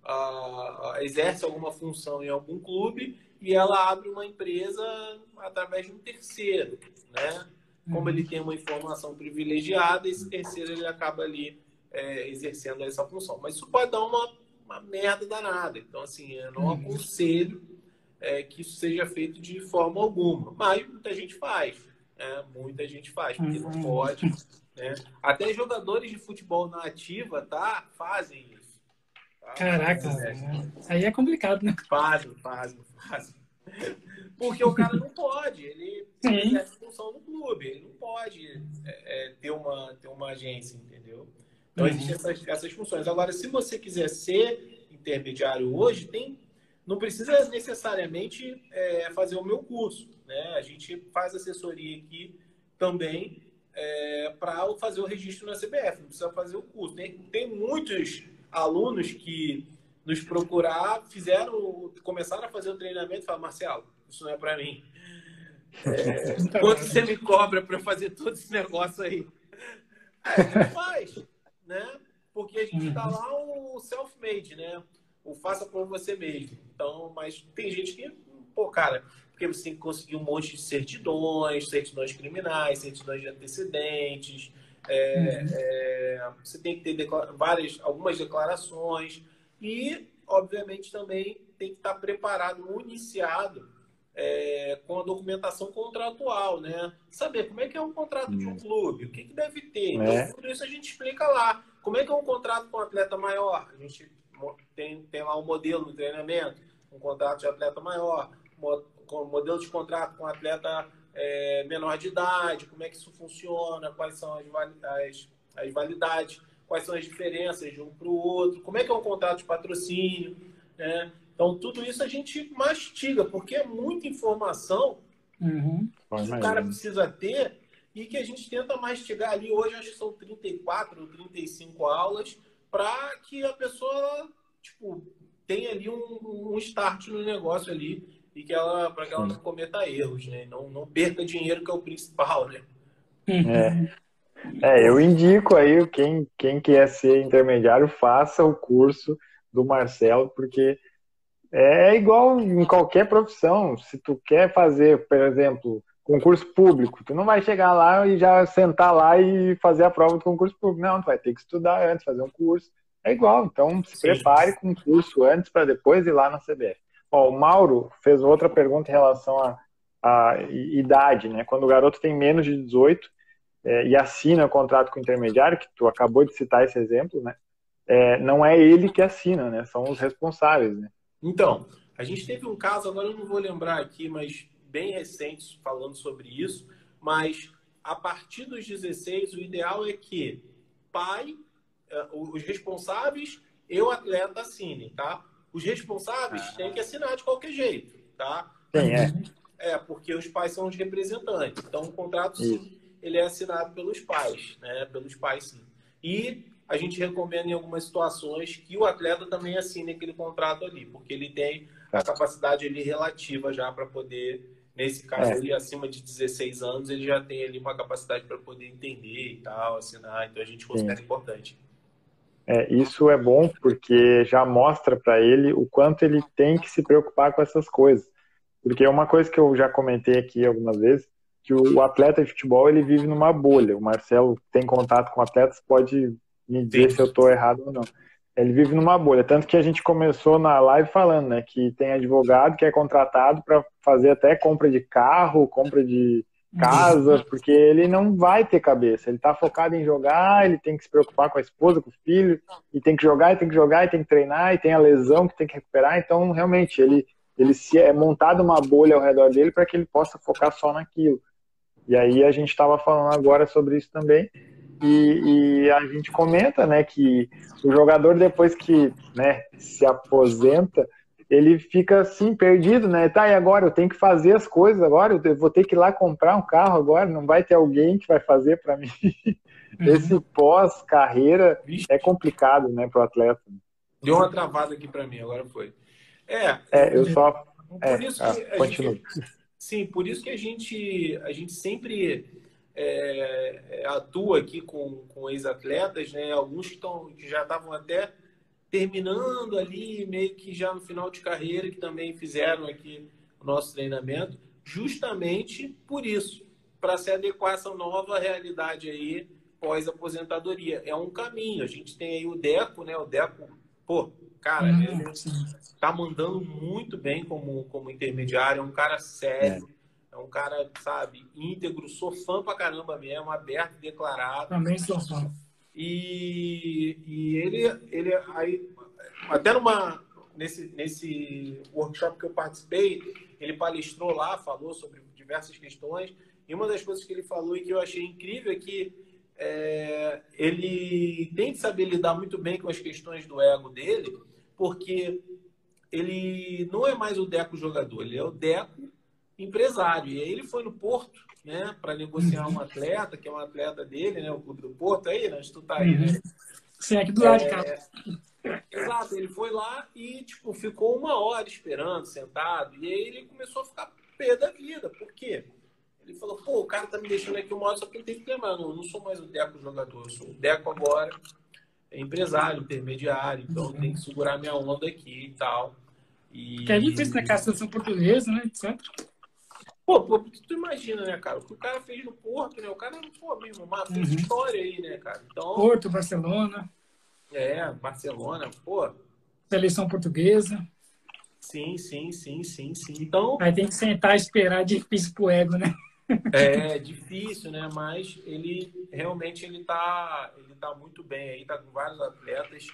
Speaker 3: uh, exerce alguma função em algum clube e ela abre uma empresa através de um terceiro, né? Como ele tem uma informação privilegiada, esse terceiro ele acaba ali é, exercendo essa função. Mas isso pode dar uma uma merda danada. Então, assim, eu não uhum. aconselho é, que isso seja feito de forma alguma. Mas muita gente faz. Né? Muita gente faz, porque não uhum. pode. Né? Até jogadores de futebol na ativa tá, fazem isso.
Speaker 2: Tá? Caraca, é, aí é complicado, né?
Speaker 3: Fazem, fazem, fazem. Porque o cara não pode, ele tem essa função no clube, ele não pode é, é, ter, uma, ter uma agência, entendeu? Então, uhum. existem essas, essas funções. Agora, se você quiser ser intermediário hoje, tem, não precisa necessariamente é, fazer o meu curso. Né? A gente faz assessoria aqui também é, para fazer o registro na CBF, não precisa fazer o curso. Tem, tem muitos alunos que nos procurar, fizeram, começaram a fazer o treinamento e falaram, Marcelo, isso não é para mim. É, quanto você me cobra para fazer todo esse negócio aí? É, faz, né? Porque a gente está lá o self-made, né? O faça por você mesmo. Então, mas tem gente que, pô, cara, porque você tem que conseguir um monte de certidões, certidões criminais, certidões de antecedentes, é, uhum. é, você tem que ter várias, algumas declarações e, obviamente, também tem que estar preparado, municiado é, com a documentação contratual, né? Saber como é que é um contrato de um hum. clube, o que, que deve ter. Então, é. tudo isso a gente explica lá. Como é que é um contrato com um atleta maior? A gente tem, tem lá um modelo no treinamento, um contrato de atleta maior, um modelo de contrato com atleta é, menor de idade, como é que isso funciona, quais são as, as, as validades, quais são as diferenças de um para o outro, como é que é um contrato de patrocínio, né? Então, tudo isso a gente mastiga, porque é muita informação uhum. que o cara precisa ter e que a gente tenta mastigar ali. Hoje, acho que são 34 ou 35 aulas para que a pessoa tipo, tenha ali um, um start no negócio ali e que ela para que ela não cometa erros, né? Não, não perca dinheiro que é o principal, né?
Speaker 1: É. é, eu indico aí quem quem quer ser intermediário faça o curso do Marcelo porque é igual em qualquer profissão. Se tu quer fazer, por exemplo, concurso público, tu não vai chegar lá e já sentar lá e fazer a prova do concurso público. Não, tu vai ter que estudar antes, fazer um curso. É igual, então se Sim. prepare com um curso antes para depois ir lá na CBF. Ó, o Mauro fez outra pergunta em relação à, à idade, né? Quando o garoto tem menos de 18 é, e assina o contrato com o intermediário, que tu acabou de citar esse exemplo, né? É, não é ele que assina, né? São os responsáveis, né?
Speaker 3: Então, a gente teve um caso, agora eu não vou lembrar aqui, mas bem recente falando sobre isso, mas a partir dos 16, o ideal é que pai, é, os responsáveis e o atleta assinem, tá? Os responsáveis ah. têm que assinar de qualquer jeito, tá?
Speaker 1: Sim,
Speaker 3: é. É, porque os pais são os representantes. Então, o contrato, sim, ele é assinado pelos pais, né? Pelos pais, sim. E a gente recomenda em algumas situações que o atleta também assine aquele contrato ali, porque ele tem a capacidade ali relativa já para poder, nesse caso é. ali acima de 16 anos, ele já tem ali uma capacidade para poder entender e tal, assinar, então a gente considera Sim. importante.
Speaker 1: É, isso é bom porque já mostra para ele o quanto ele tem que se preocupar com essas coisas. Porque é uma coisa que eu já comentei aqui algumas vezes, que o atleta de futebol ele vive numa bolha. O Marcelo tem contato com atletas, pode me dizer Sim. se eu estou errado ou não. Ele vive numa bolha. Tanto que a gente começou na live falando, né, que tem advogado que é contratado para fazer até compra de carro, compra de casa, porque ele não vai ter cabeça. Ele está focado em jogar, ele tem que se preocupar com a esposa, com o filho, e tem que jogar, e tem que jogar, e tem que treinar, e tem a lesão que tem que recuperar. Então, realmente, ele, ele se é montado uma bolha ao redor dele para que ele possa focar só naquilo. E aí a gente estava falando agora sobre isso também. E, e, a gente comenta, né, que o jogador depois que, né, se aposenta, ele fica assim perdido, né? Tá, e agora eu tenho que fazer as coisas agora, eu vou ter que ir lá comprar um carro agora, não vai ter alguém que vai fazer para mim. Uhum. Esse pós-carreira é complicado, né, para o atleta.
Speaker 3: Deu uma travada aqui para mim, agora foi. É,
Speaker 1: é eu só.
Speaker 3: É, ah, gente, sim, por isso que a gente, a gente sempre é, atua aqui com, com ex-atletas, né? Alguns que, tão, que já estavam até terminando ali, meio que já no final de carreira, que também fizeram aqui o nosso treinamento, justamente por isso, para se adequar a essa nova realidade aí pós-aposentadoria. É um caminho. A gente tem aí o Deco, né? O Deco, pô, cara, hum, ele tá mandando muito bem como, como intermediário, é um cara sério. É é um cara, sabe, íntegro, sou fã pra caramba mesmo, aberto, declarado.
Speaker 2: Também sou fã.
Speaker 3: E, e ele, ele aí, até numa, nesse, nesse workshop que eu participei, ele palestrou lá, falou sobre diversas questões. E uma das coisas que ele falou e que eu achei incrível é que é, ele tem que saber lidar muito bem com as questões do ego dele, porque ele não é mais o Deco jogador, ele é o Deco empresário. E aí ele foi no Porto, né, para negociar um atleta, que é um atleta dele, né, o clube do Porto aí, né, tu tá aí, né?
Speaker 2: Sim, aqui do lado é, de cá.
Speaker 3: Exato, ele foi lá e tipo, ficou uma hora esperando, sentado, e aí ele começou a ficar pé da vida. Por quê? Ele falou, pô, o cara tá me deixando aqui uma hora, só que ele tem que lembrar, não, eu não sou mais o Deco jogador, eu sou o Deco agora, é empresário, intermediário, então uhum. tem que segurar minha onda aqui e tal.
Speaker 2: E... Que é difícil, né, cara, a seleção portuguesa, né, etc.
Speaker 3: Pô, pô, tu imagina, né, cara? O que o cara fez no Porto, né? O cara, pô, mesmo, uma fez uhum. história aí, né, cara? Então,
Speaker 2: Porto, Barcelona.
Speaker 3: É, Barcelona, pô.
Speaker 2: Seleção portuguesa.
Speaker 3: Sim, sim, sim, sim, sim. Então.
Speaker 2: Aí tem que sentar e esperar, difícil pro ego, né?
Speaker 3: É difícil, né? Mas ele realmente ele tá, ele tá muito bem aí, tá com vários atletas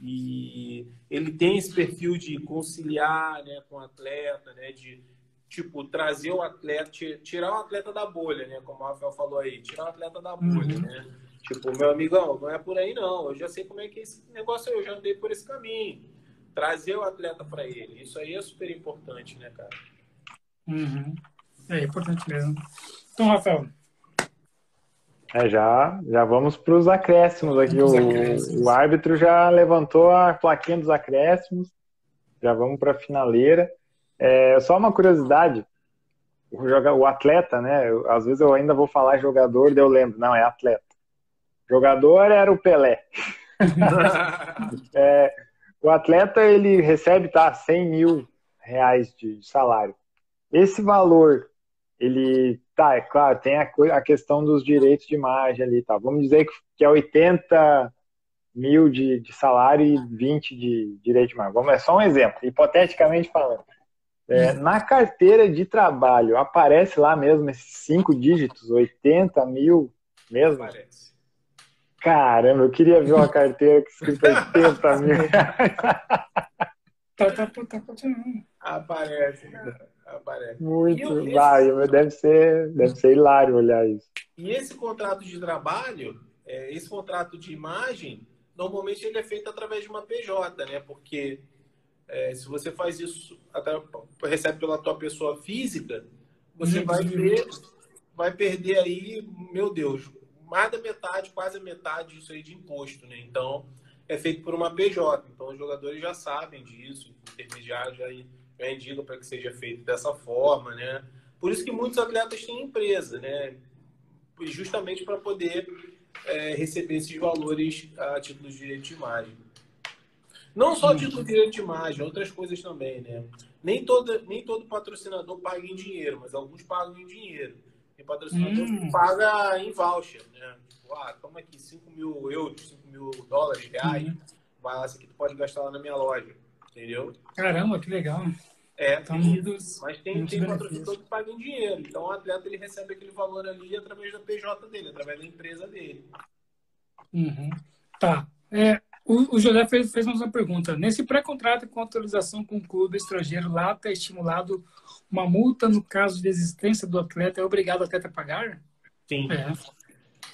Speaker 3: e ele tem esse perfil de conciliar, né, com o atleta, né, de tipo, trazer o atleta, tirar o atleta da bolha, né? Como o Rafael falou aí, tirar o atleta da bolha, uhum. né? Tipo, meu amigão, não é por aí não. Eu já sei como é que é esse negócio aí, eu já andei por esse caminho. Trazer o atleta para ele. Isso aí é super importante, né, cara?
Speaker 2: Uhum. É importante mesmo. Então, Rafael.
Speaker 1: É, já, já vamos para os acréscimos aqui. O, acréscimos. o árbitro já levantou a plaquinha dos acréscimos. Já vamos para a finaleira. É, só uma curiosidade, o, atleta, né? Eu, às vezes eu ainda vou falar jogador, daí eu lembro, não, é atleta. Jogador era o Pelé. é, o atleta ele recebe tá 100 mil reais de salário. Esse valor, ele tá, é claro, tem a, a questão dos direitos de imagem ali, tá? Vamos dizer que, que é 80 mil de, de salário e 20 de direito de imagem. Vamos, é só um exemplo, hipoteticamente falando. É, na carteira de trabalho, aparece lá mesmo esses cinco dígitos, 80 mil mesmo? Aparece. Caramba, eu queria ver uma carteira que escrito 80 mil reais.
Speaker 2: Tá, tá, tá continuando.
Speaker 3: Aparece, cara. Aparece.
Speaker 1: Muito, esse... vai, deve ser, deve ser hilário olhar isso.
Speaker 3: E esse contrato de trabalho, é, esse contrato de imagem, normalmente ele é feito através de uma PJ, né? Porque é, se você faz isso, até, recebe pela tua pessoa física, você vai ver, vai perder aí, meu Deus, mais da metade, quase a metade disso aí de imposto, né? Então, é feito por uma PJ. Então, os jogadores já sabem disso, intermediários já, já indicam para que seja feito dessa forma, né? Por isso que muitos atletas têm empresa, né? Justamente para poder é, receber esses valores a título de direito de imagem. Não só título de direito de imagem, outras coisas também, né? Nem, toda, nem todo patrocinador paga em dinheiro, mas alguns pagam em dinheiro. Tem patrocinador hum. que paga em voucher, né? Tipo, ah, toma aqui 5 mil euros, 5 mil dólares, reais. Hum. Vai lá, isso aqui tu pode gastar lá na minha loja. Entendeu?
Speaker 2: Caramba, que legal.
Speaker 3: É, tem, mas tem, tem patrocinador que paga em dinheiro. Então o atleta ele recebe aquele valor ali através da PJ dele, através da empresa dele.
Speaker 2: Uhum. Tá. É, o, o José fez, fez uma pergunta. Nesse pré-contrato com autorização com o clube estrangeiro, lá está estimulado uma multa no caso de existência do atleta. É obrigado o atleta a pagar?
Speaker 3: Sim. É.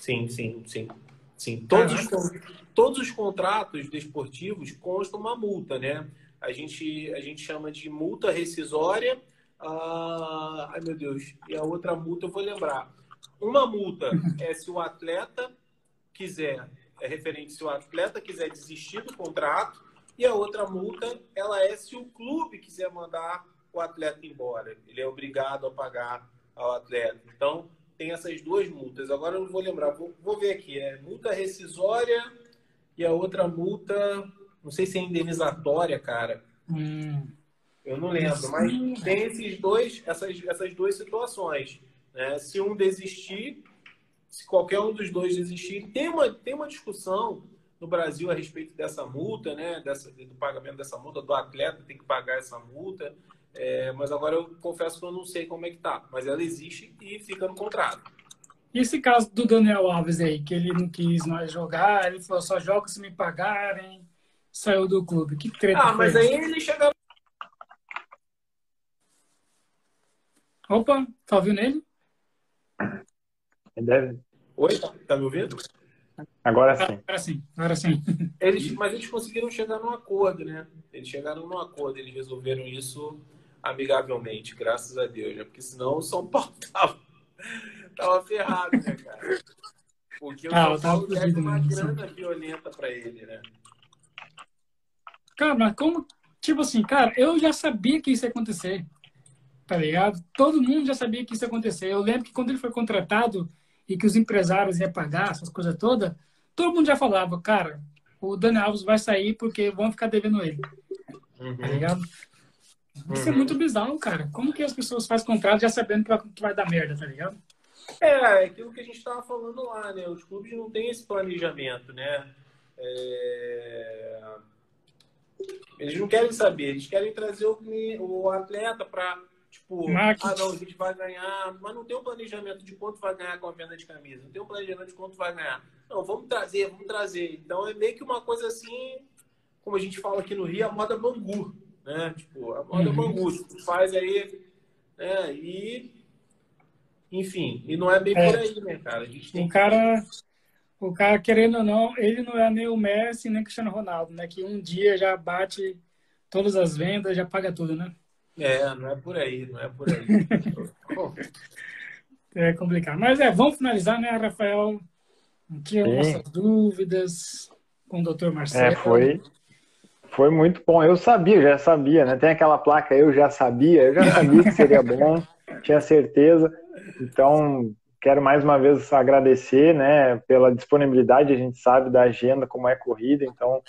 Speaker 3: Sim, sim, sim. sim. Todos, os, todos os contratos desportivos constam uma multa, né? A gente, a gente chama de multa rescisória. Ah, ai, meu Deus. E a outra multa eu vou lembrar. Uma multa é se o atleta quiser é referente se o atleta quiser desistir do contrato e a outra multa ela é se o clube quiser mandar o atleta embora. Ele é obrigado a pagar ao atleta. Então, tem essas duas multas. Agora eu não vou lembrar, vou, vou ver aqui. É multa rescisória e a outra multa, não sei se é indenizatória, cara. Hum. Eu não lembro, mas tem esses dois, essas, essas duas situações. Né? Se um desistir, se qualquer um dos dois desistir. Tem uma, tem uma discussão no Brasil a respeito dessa multa, né? Dessa, do pagamento dessa multa, do atleta tem que pagar essa multa. É, mas agora eu confesso que eu não sei como é que tá. Mas ela existe e fica no contrato.
Speaker 2: E esse caso do Daniel Alves aí, que ele não quis mais jogar, ele falou, só joga se me pagarem, saiu do clube. Que treta
Speaker 3: Ah, mas aí ele chega
Speaker 2: Opa, tá ouvindo ele?
Speaker 1: Deve...
Speaker 3: Oi, tá, me ouvindo?
Speaker 1: Agora sim.
Speaker 2: Agora sim, agora sim.
Speaker 3: Eles, mas eles conseguiram chegar num acordo, né? Eles chegaram num acordo, eles resolveram isso amigavelmente, graças a Deus, né? Porque senão o São Paulo tava, tava ferrado, né, cara? Porque o ah, São Paulo deve uma grana violenta para ele, né?
Speaker 2: Cara, mas como. Tipo assim, cara, eu já sabia que isso ia acontecer. Tá ligado? Todo mundo já sabia que isso ia acontecer. Eu lembro que quando ele foi contratado e que os empresários iam pagar essas coisas todas, todo mundo já falava, cara, o Dani Alves vai sair porque vão ficar devendo ele. Uhum. Tá ligado? Isso é uhum. é muito bizarro, cara. Como que as pessoas fazem contrato já sabendo que vai, que vai dar merda, tá ligado?
Speaker 3: É, é aquilo que a gente estava falando lá, né? Os clubes não têm esse planejamento, né? É... Eles não querem saber, eles querem trazer o, o atleta para Tipo, ah, não, a gente vai ganhar, mas não tem um planejamento de quanto vai ganhar com a venda de camisa, não tem um planejamento de quanto vai ganhar. Não, vamos trazer, vamos trazer. Então é meio que uma coisa assim, como a gente fala aqui no Rio, a moda bangu, né? Tipo, a moda uhum. bangu, tu faz aí, né? E, enfim, e não é bem é. por aí, né, cara? A gente tem
Speaker 2: o cara, o cara, querendo ou não, ele não é nem o Messi nem o Cristiano Ronaldo, né? Que um dia já bate todas as vendas, já paga tudo, né?
Speaker 3: É, não é por aí, não é por aí.
Speaker 2: é complicado. Mas é, vamos finalizar, né, Rafael? Tinha nossas dúvidas com o doutor Marcelo.
Speaker 1: É, foi, foi muito bom. Eu sabia, já sabia, né? Tem aquela placa, eu já sabia, eu já sabia que seria bom, tinha certeza. Então, quero mais uma vez agradecer, né, pela disponibilidade. A gente sabe da agenda, como é corrida, então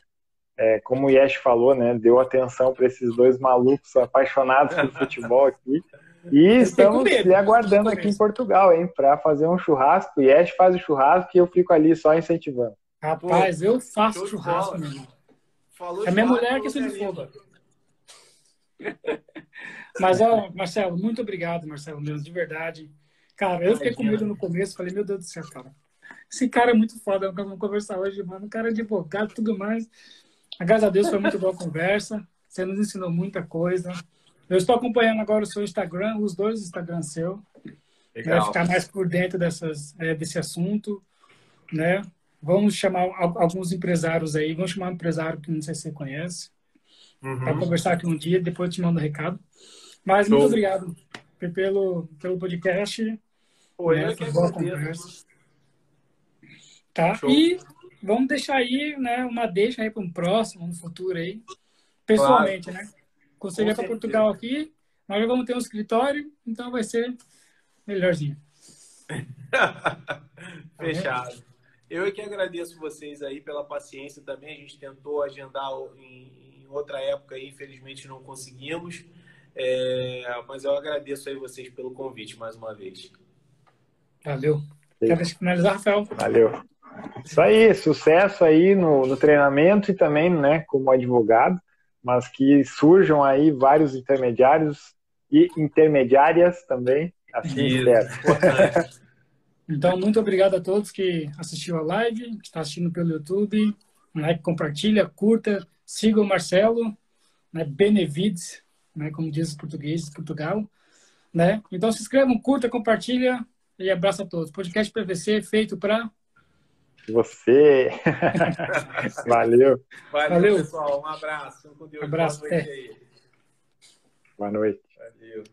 Speaker 1: é, como o Yesh falou, né, deu atenção para esses dois malucos apaixonados por futebol aqui. E estamos lhe aguardando aqui em Portugal, hein, para fazer um churrasco. O Yesh faz o churrasco e eu fico ali só incentivando.
Speaker 2: Rapaz, eu faço churrasco, mesmo. É minha mulher que se fogo. Mas, ó, Marcelo, muito obrigado, Marcelo, mesmo, de verdade. Cara, eu fiquei com medo no começo, falei, meu Deus do céu, cara. Esse cara é muito foda, vamos conversar hoje, mano. O cara é advogado e tudo mais. Graças a Deus foi muito boa a conversa. Você nos ensinou muita coisa. Eu estou acompanhando agora o seu Instagram, os dois Instagrams seu. Vai ficar mais por dentro dessas, é, desse assunto, né? Vamos chamar alguns empresários aí. Vamos chamar um empresário que não sei se você conhece. Uhum. Para conversar aqui um dia, depois eu te mando um recado. Mas Show. muito obrigado pelo, pelo podcast.
Speaker 3: Pô, né? Foi boa conversa.
Speaker 2: Tá? Show. E vamos deixar aí, né, uma deixa aí para um próximo, no futuro aí, pessoalmente, claro. né? Consegui para Portugal aqui, nós já vamos ter um escritório, então vai ser melhorzinho.
Speaker 3: Fechado. Eu é que agradeço vocês aí pela paciência também. A gente tentou agendar em, em outra época e infelizmente não conseguimos. É, mas eu agradeço aí vocês pelo convite mais uma vez.
Speaker 2: Valeu. Quer finalizar, Rafael?
Speaker 1: Valeu. Isso aí, sucesso aí no, no treinamento e também, né, como advogado, mas que surjam aí vários intermediários e intermediárias também, assim espero.
Speaker 2: Então, muito obrigado a todos que assistiu a live, que está assistindo pelo YouTube, né, compartilha, curta, siga o Marcelo, né, Benevides, né, como diz os portugueses de Portugal, né? Então se inscrevam, curta, compartilha e abraço a todos. Podcast PVC feito para
Speaker 1: você. Valeu.
Speaker 3: Valeu. Valeu, pessoal. Um abraço. Um
Speaker 2: abraço. Boa noite.
Speaker 1: Boa noite.
Speaker 3: Valeu.